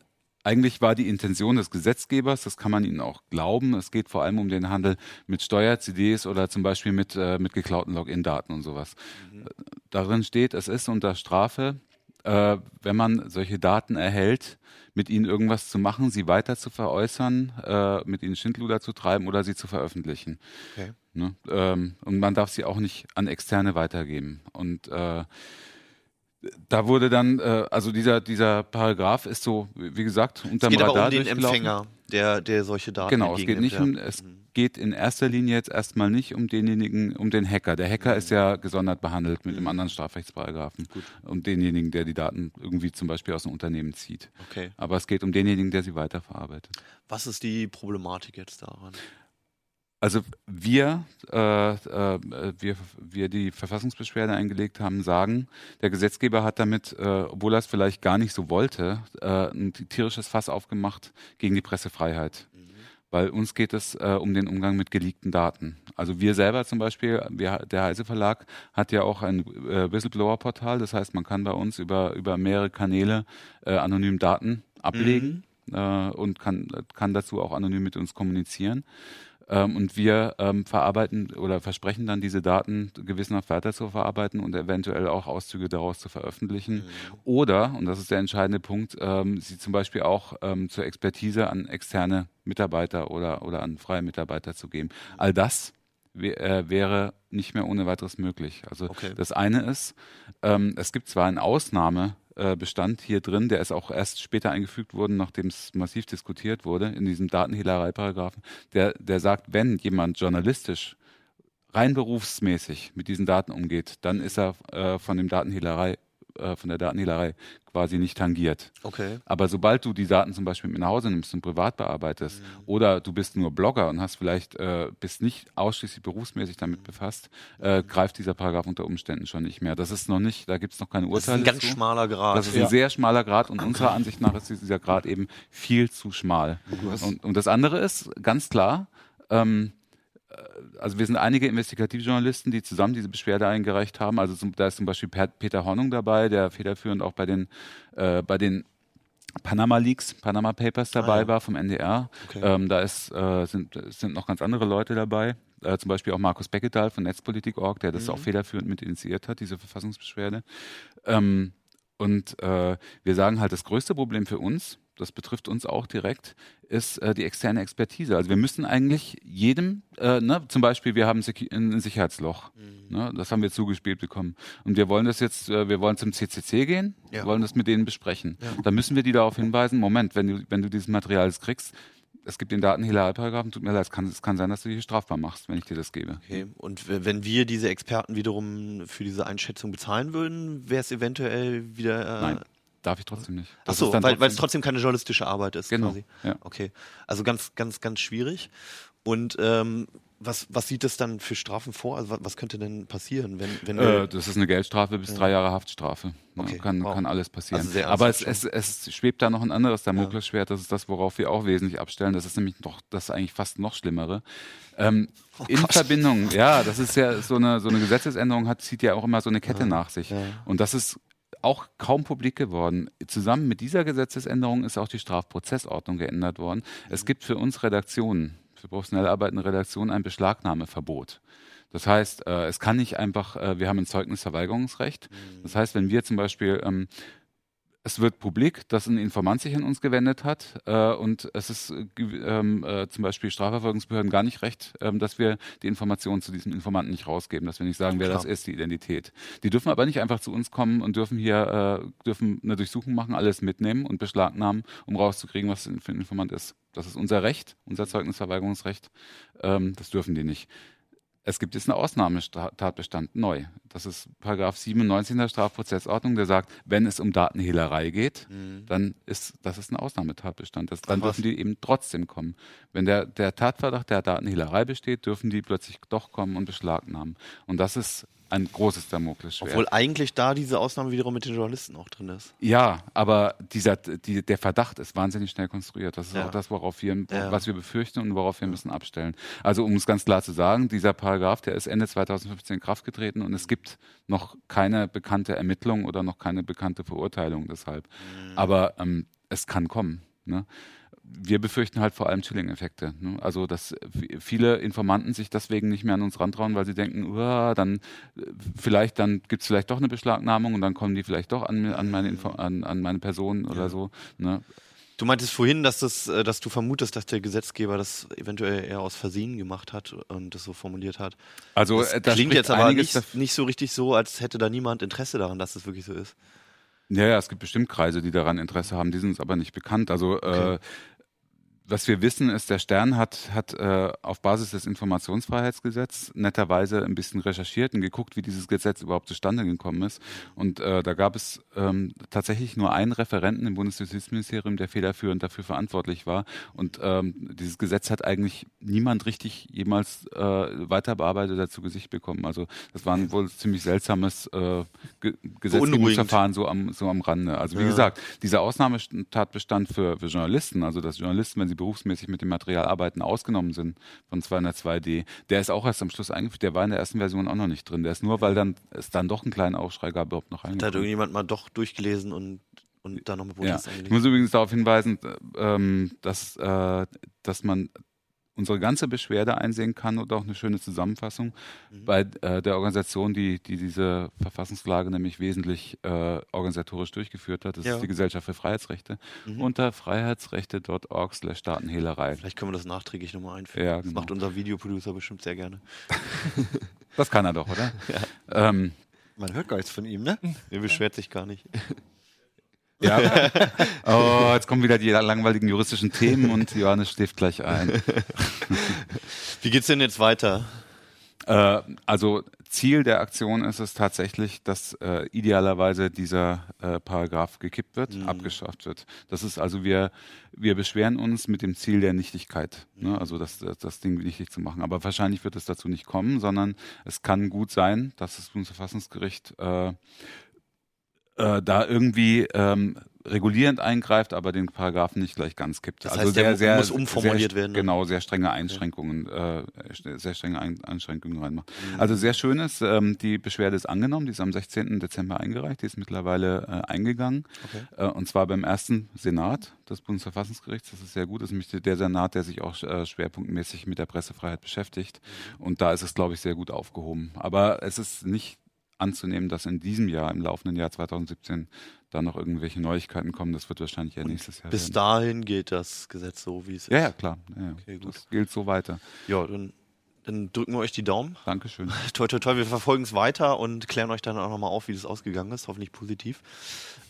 eigentlich war die Intention des Gesetzgebers, das kann man ihnen auch glauben, es geht vor allem um den Handel mit Steuer-CDs oder zum Beispiel mit, äh, mit geklauten Login-Daten und sowas. Äh, Darin steht, es ist unter Strafe, äh, wenn man solche Daten erhält, mit ihnen irgendwas zu machen, sie weiter zu veräußern, äh, mit ihnen Schindluder zu treiben oder sie zu veröffentlichen. Okay. Ne? Ähm, und man darf sie auch nicht an Externe weitergeben. Und äh, da wurde dann, äh, also dieser, dieser Paragraph ist so, wie gesagt, Es unterm geht aber um den. Empfänger, der, der solche Daten Genau, es geht nicht um, es. Mhm. geht in erster Linie jetzt erstmal nicht um denjenigen, um den Hacker. Der Hacker ist ja gesondert behandelt mit dem anderen Strafrechtsparagraphen. Gut. Und denjenigen, der die Daten irgendwie zum Beispiel aus dem Unternehmen zieht. Okay. Aber es geht um denjenigen, der sie weiterverarbeitet. Was ist die Problematik jetzt daran? Also wir, äh, äh, wir, wir die Verfassungsbeschwerde eingelegt haben, sagen, der Gesetzgeber hat damit, äh, obwohl er es vielleicht gar nicht so wollte, äh, ein tierisches Fass aufgemacht gegen die Pressefreiheit. Weil uns geht es äh, um den Umgang mit geleakten Daten. Also wir selber zum Beispiel, wir, der Heise Verlag hat ja auch ein äh, Whistleblower-Portal. Das heißt, man kann bei uns über, über mehrere Kanäle anonym Daten ablegen äh, und kann, kann dazu auch anonym mit uns kommunizieren. Ähm, und wir ähm, verarbeiten oder versprechen dann, diese Daten gewissenhaft weiter zu verarbeiten und eventuell auch Auszüge daraus zu veröffentlichen. Oder, und das ist der entscheidende Punkt, ähm, sie zum Beispiel auch ähm, zur Expertise an externe Mitarbeiter oder, oder an freie Mitarbeiter zu geben. All das äh, wäre nicht mehr ohne weiteres möglich. Also Okay. das eine ist, ähm, es gibt zwar einen Ausnahmebestand hier drin, der ist auch erst später eingefügt worden, nachdem es massiv diskutiert wurde, in diesem Datenhehlerei-Paragraphen, der, der sagt, wenn jemand journalistisch rein berufsmäßig mit diesen Daten umgeht, dann ist er äh, von dem Datenhehlerei, äh, von der Datenhehlerei quasi nicht tangiert. Okay. Aber sobald du die Daten zum Beispiel mit nach Hause nimmst und privat bearbeitest, Mhm. oder du bist nur Blogger und hast vielleicht äh, bist nicht ausschließlich berufsmäßig damit Mhm. befasst, äh, greift dieser Paragraph unter Umständen schon nicht mehr. Das ist noch nicht, da gibt es noch keine Das ist Urteile. ein ganz zu. schmaler Grad. Das ist ein sehr schmaler Grad und unserer Ansicht nach ist dieser Grad eben viel zu schmal. Und, und das andere ist ganz klar, ähm, äh, also wir sind einige Investigativjournalisten, die zusammen diese Beschwerde eingereicht haben. Also zum, da ist zum Beispiel Peter Hornung dabei, der federführend auch bei den, äh, bei den Panama Leaks, Panama Papers dabei Ah, ja. war vom NDR. Okay. Ähm, da ist, äh, sind, sind noch ganz andere Leute dabei. Äh, zum Beispiel auch Markus Beckedahl von Netzpolitik.org, der Mhm. das auch federführend mit initiiert hat, diese Verfassungsbeschwerde. Ähm, und äh, wir sagen halt, das größte Problem für uns, das betrifft uns auch direkt, ist äh, die externe Expertise. Also wir müssen eigentlich jedem, äh, ne, zum Beispiel, wir haben ein Sicherheitsloch, Mhm. ne, das haben wir zugespielt bekommen. Und wir wollen das jetzt, äh, wir wollen zum CCC gehen, Ja. wollen das mit denen besprechen. Dann müssen wir die darauf hinweisen, Moment, wenn du, wenn du dieses Material kriegst, es gibt den Datenhehlerei-Paragraphen, tut mir leid, es kann, es kann sein, dass du dich strafbar machst, wenn ich dir das gebe. Okay. Und wenn wir diese Experten wiederum für diese Einschätzung bezahlen würden, wäre es eventuell wieder. Äh, Nein, darf ich trotzdem nicht. Ach Das so, ist dann weil weil es trotzdem- keine journalistische Arbeit ist. Genau, Quasi. ja. Okay. Also ganz, ganz, ganz schwierig. Und ähm, was, was sieht es dann für Strafen vor? Also was, was könnte denn passieren, wenn, wenn Äh, das ist eine Geldstrafe bis drei Jahre Haftstrafe. Okay, kann, wow. kann alles passieren. Also Aber es, es, es schwebt da noch ein anderes Damoklesschwert. Das ist das, worauf wir auch wesentlich abstellen. Das ist nämlich noch, das eigentlich fast noch Schlimmere. Ähm, Oh in Verbindung, ja, das ist ja so eine, so eine Gesetzesänderung hat, zieht ja auch immer so eine Kette nach sich. Und das ist auch kaum publik geworden. Zusammen mit dieser Gesetzesänderung ist auch die Strafprozessordnung geändert worden. Mhm. Es gibt für uns Redaktionen, für professionell arbeitende Redaktionen ein Beschlagnahmeverbot. Das heißt, äh, es kann nicht einfach, äh, wir haben ein Zeugnisverweigerungsrecht. Das heißt, wenn wir zum Beispiel ähm, es wird publik, dass ein Informant sich an uns gewendet hat äh, und es ist äh, ähm, äh, zum Beispiel Strafverfolgungsbehörden gar nicht recht, ähm, dass wir die Informationen zu diesem Informanten nicht rausgeben, dass wir nicht sagen, wer Klar. das ist, die Identität. Die dürfen aber nicht einfach zu uns kommen und dürfen hier äh, dürfen eine Durchsuchung machen, alles mitnehmen und beschlagnahmen, um rauszukriegen, was für ein Informant ist. Das ist unser Recht, unser Zeugnisverweigerungsrecht. Ähm, das dürfen die nicht. Es gibt jetzt einen Ausnahmetatbestand neu. Das ist Paragraph 97 der Strafprozessordnung, der sagt, wenn es um Datenhehlerei geht, mhm. dann ist das ist ein Ausnahmetatbestand. Das, dann Ach, dürfen die eben trotzdem kommen. Wenn der, der Tatverdacht der Datenhehlerei besteht, dürfen die plötzlich doch kommen und beschlagnahmen. Und das ist ein großes Damoklesschwert. Obwohl eigentlich da diese Ausnahme wiederum mit den Journalisten auch drin ist. Ja, aber dieser, die, der Verdacht ist wahnsinnig schnell konstruiert. Das ist ja. auch das, worauf wir, ja. was wir befürchten und worauf wir müssen abstellen. Also um es ganz klar zu sagen, dieser Paragraph, der ist Ende 2015 in Kraft getreten und es gibt noch keine bekannte Ermittlung oder noch keine bekannte Verurteilung deshalb. Mhm. Aber ähm, es kann kommen. Ne? Wir befürchten halt vor allem Chilling-Effekte. Ne? Also, dass viele Informanten sich deswegen nicht mehr an uns rantrauen, weil sie denken, dann vielleicht, dann gibt es vielleicht doch eine Beschlagnahmung und dann kommen die vielleicht doch an, an, meine, Info an, an meine Person oder so. Ne? Du meintest vorhin, dass, das, äh, dass du vermutest, dass der Gesetzgeber das eventuell eher aus Versehen gemacht hat und das so formuliert hat. Also das, das klingt jetzt aber nicht, nicht so richtig so, als hätte da niemand Interesse daran, dass das wirklich so ist. Ja, ja, es gibt bestimmt Kreise, die daran Interesse haben, die sind uns aber nicht bekannt. Also okay. äh, was wir wissen, ist, der Stern hat, hat äh, auf Basis des Informationsfreiheitsgesetzes netterweise ein bisschen recherchiert und geguckt, wie dieses Gesetz überhaupt zustande gekommen ist. Und äh, da gab es ähm, tatsächlich nur einen Referenten im Bundesjustizministerium, der federführend dafür verantwortlich war. Und ähm, dieses Gesetz hat eigentlich niemand richtig jemals äh, weiter bearbeitet oder zu Gesicht bekommen. Also das war ein wohl ziemlich seltsames äh, Ge Gesetzgebungsverfahren so am, so am Rande. Also wie ja. gesagt, dieser Ausnahmetatbestand für, für Journalisten, also dass Journalisten, wenn sie berufsmäßig mit dem Material arbeiten, ausgenommen sind von 202D, der ist auch erst am Schluss eingeführt. Der war in der ersten Version auch noch nicht drin. Der ist nur, weil dann es dann doch einen kleinen Aufschrei gab, überhaupt noch eingeführt. Hat irgendjemand mal doch durchgelesen und und dann nochmal ja. Ich muss übrigens darauf hinweisen, ähm, dass, äh, dass man unsere ganze Beschwerde einsehen kann und auch eine schöne Zusammenfassung mhm. bei äh, der Organisation, die, die diese Verfassungslage nämlich wesentlich äh, organisatorisch durchgeführt hat. Das ja. ist die Gesellschaft für Freiheitsrechte mhm. unter freiheitsrechte.org slash Datenhehlerei. Vielleicht können wir das nachträglich nochmal einführen. Ja, genau. Das macht unser Videoproducer bestimmt sehr gerne. das kann er doch, oder? Ja. Ähm, Man hört gar nichts von ihm, ne? Er beschwert sich gar nicht. Ja. Oh, jetzt kommen wieder die langweiligen juristischen Themen und Johannes schläft gleich ein. Wie geht's denn jetzt weiter? Äh, also Ziel der Aktion ist es tatsächlich, dass äh, idealerweise dieser äh, Paragraph gekippt wird, mhm. abgeschafft wird. Das ist also wir wir beschweren uns mit dem Ziel der Nichtigkeit, ne? mhm. ne? also das, das, das Ding nichtig zu machen. Aber wahrscheinlich wird es dazu nicht kommen, sondern es kann gut sein, dass das Bundesverfassungsgericht äh, äh, da irgendwie ähm, regulierend eingreift, aber den Paragraphen nicht gleich ganz kippt. Das also heißt, sehr, sehr, muss umformuliert sehr, werden. Ne? Genau, sehr strenge Einschränkungen, äh, sehr strenge Ein Einschränkungen reinmacht. Mhm. Also sehr schön ist, ähm, die Beschwerde ist angenommen, die ist am 16. Dezember eingereicht, die ist mittlerweile äh, eingegangen. Okay. Äh, und zwar beim ersten Senat des Bundesverfassungsgerichts. Das ist sehr gut. Das ist nämlich der Senat, der sich auch äh, schwerpunktmäßig mit der Pressefreiheit beschäftigt. Mhm. Und da ist es, glaube ich, sehr gut aufgehoben. Aber es ist nicht anzunehmen, dass in diesem Jahr, im laufenden Jahr 2017, da noch irgendwelche Neuigkeiten kommen. Das wird wahrscheinlich eher nächstes Jahr. Bis werden. dahin gilt das Gesetz so, wie es ist. Ja, ja klar. Ja, okay, das gilt so weiter. Ja, dann dann drücken wir euch die Daumen. Dankeschön. Toi, toi, toi. Wir verfolgen es weiter und klären euch dann auch nochmal auf, wie das ausgegangen ist. Hoffentlich positiv.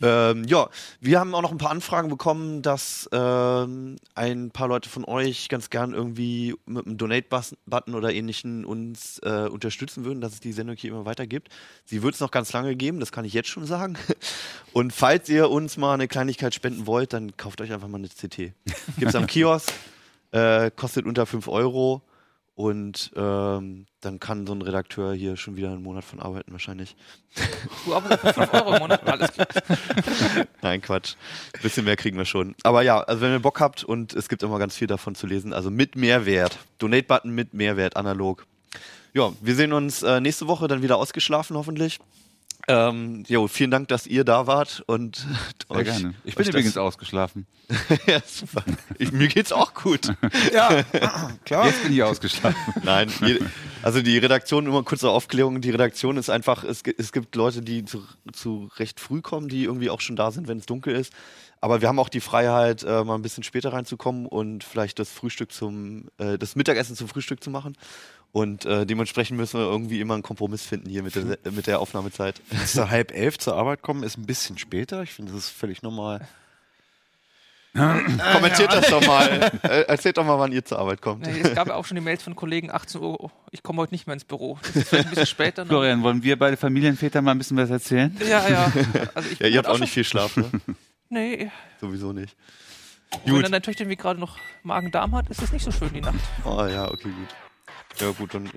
Ähm, ja, wir haben auch noch ein paar Anfragen bekommen, dass ähm, ein paar Leute von euch ganz gern irgendwie mit einem Donate-Button oder ähnlichen uns äh, unterstützen würden, dass es die Sendung hier immer weitergibt. Sie wird es noch ganz lange geben, das kann ich jetzt schon sagen. Und falls ihr uns mal eine Kleinigkeit spenden wollt, dann kauft euch einfach mal eine CT. Gibt es am Kiosk, äh, kostet unter 5 Euro. Und ähm, dann kann so ein Redakteur hier schon wieder einen Monat von arbeiten, wahrscheinlich. Du aber 5 Euro im Monat, alles klar. Nein, Quatsch. Ein bisschen mehr kriegen wir schon. Aber ja, also wenn ihr Bock habt und es gibt immer ganz viel davon zu lesen, also mit Mehrwert. Donate-Button mit Mehrwert, analog. Ja, wir sehen uns äh, nächste Woche dann wieder ausgeschlafen, hoffentlich. Ähm, jo, vielen Dank, dass ihr da wart und Sehr euch, gerne. Ich bin euch übrigens das, ausgeschlafen. ja, super. Ich, mir geht's auch gut. Ja, klar. Jetzt bin ich ausgeschlafen. Nein, also die Redaktion, immer kurze Aufklärung, die Redaktion ist einfach, es, es gibt Leute, die zu, zu recht früh kommen, die irgendwie auch schon da sind, wenn es dunkel ist. Aber wir haben auch die Freiheit, äh, mal ein bisschen später reinzukommen und vielleicht das Frühstück zum, äh, das Mittagessen zum Frühstück zu machen. Und äh, dementsprechend müssen wir irgendwie immer einen Kompromiss finden hier mit der, mit der Aufnahmezeit. Da halb elf zur Arbeit kommen, ist ein bisschen später. Ich finde, das ist völlig normal. Kommentiert das doch mal. Äh, erzählt doch mal, wann ihr zur Arbeit kommt. Nee, es gab ja auch schon die Mails von Kollegen, 18 Uhr, oh, ich komme heute nicht mehr ins Büro. Das ist vielleicht ein bisschen später. ne? Florian, wollen wir beide Familienväter mal ein bisschen was erzählen? Ja, ja. Also ich Ja, ihr habt auch nicht viel Schlaf, ne? Nee, Sowieso nicht. wenn Gut. dann natürlich irgendwie gerade noch Magen-Darm hat, ist es nicht so schön die Nacht. Oh ja, okay, gut. Ja, gut, dann.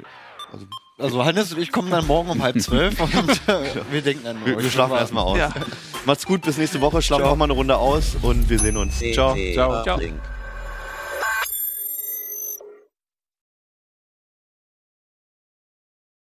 Also, Also Hannes und ich kommen dann morgen um halb zwölf und äh, wir denken an wir, wir schlafen erstmal aus. Ja. Macht's gut, bis nächste Woche. Schlafen auch mal eine Runde aus und wir sehen uns. Ciao. Ciao. Ciao.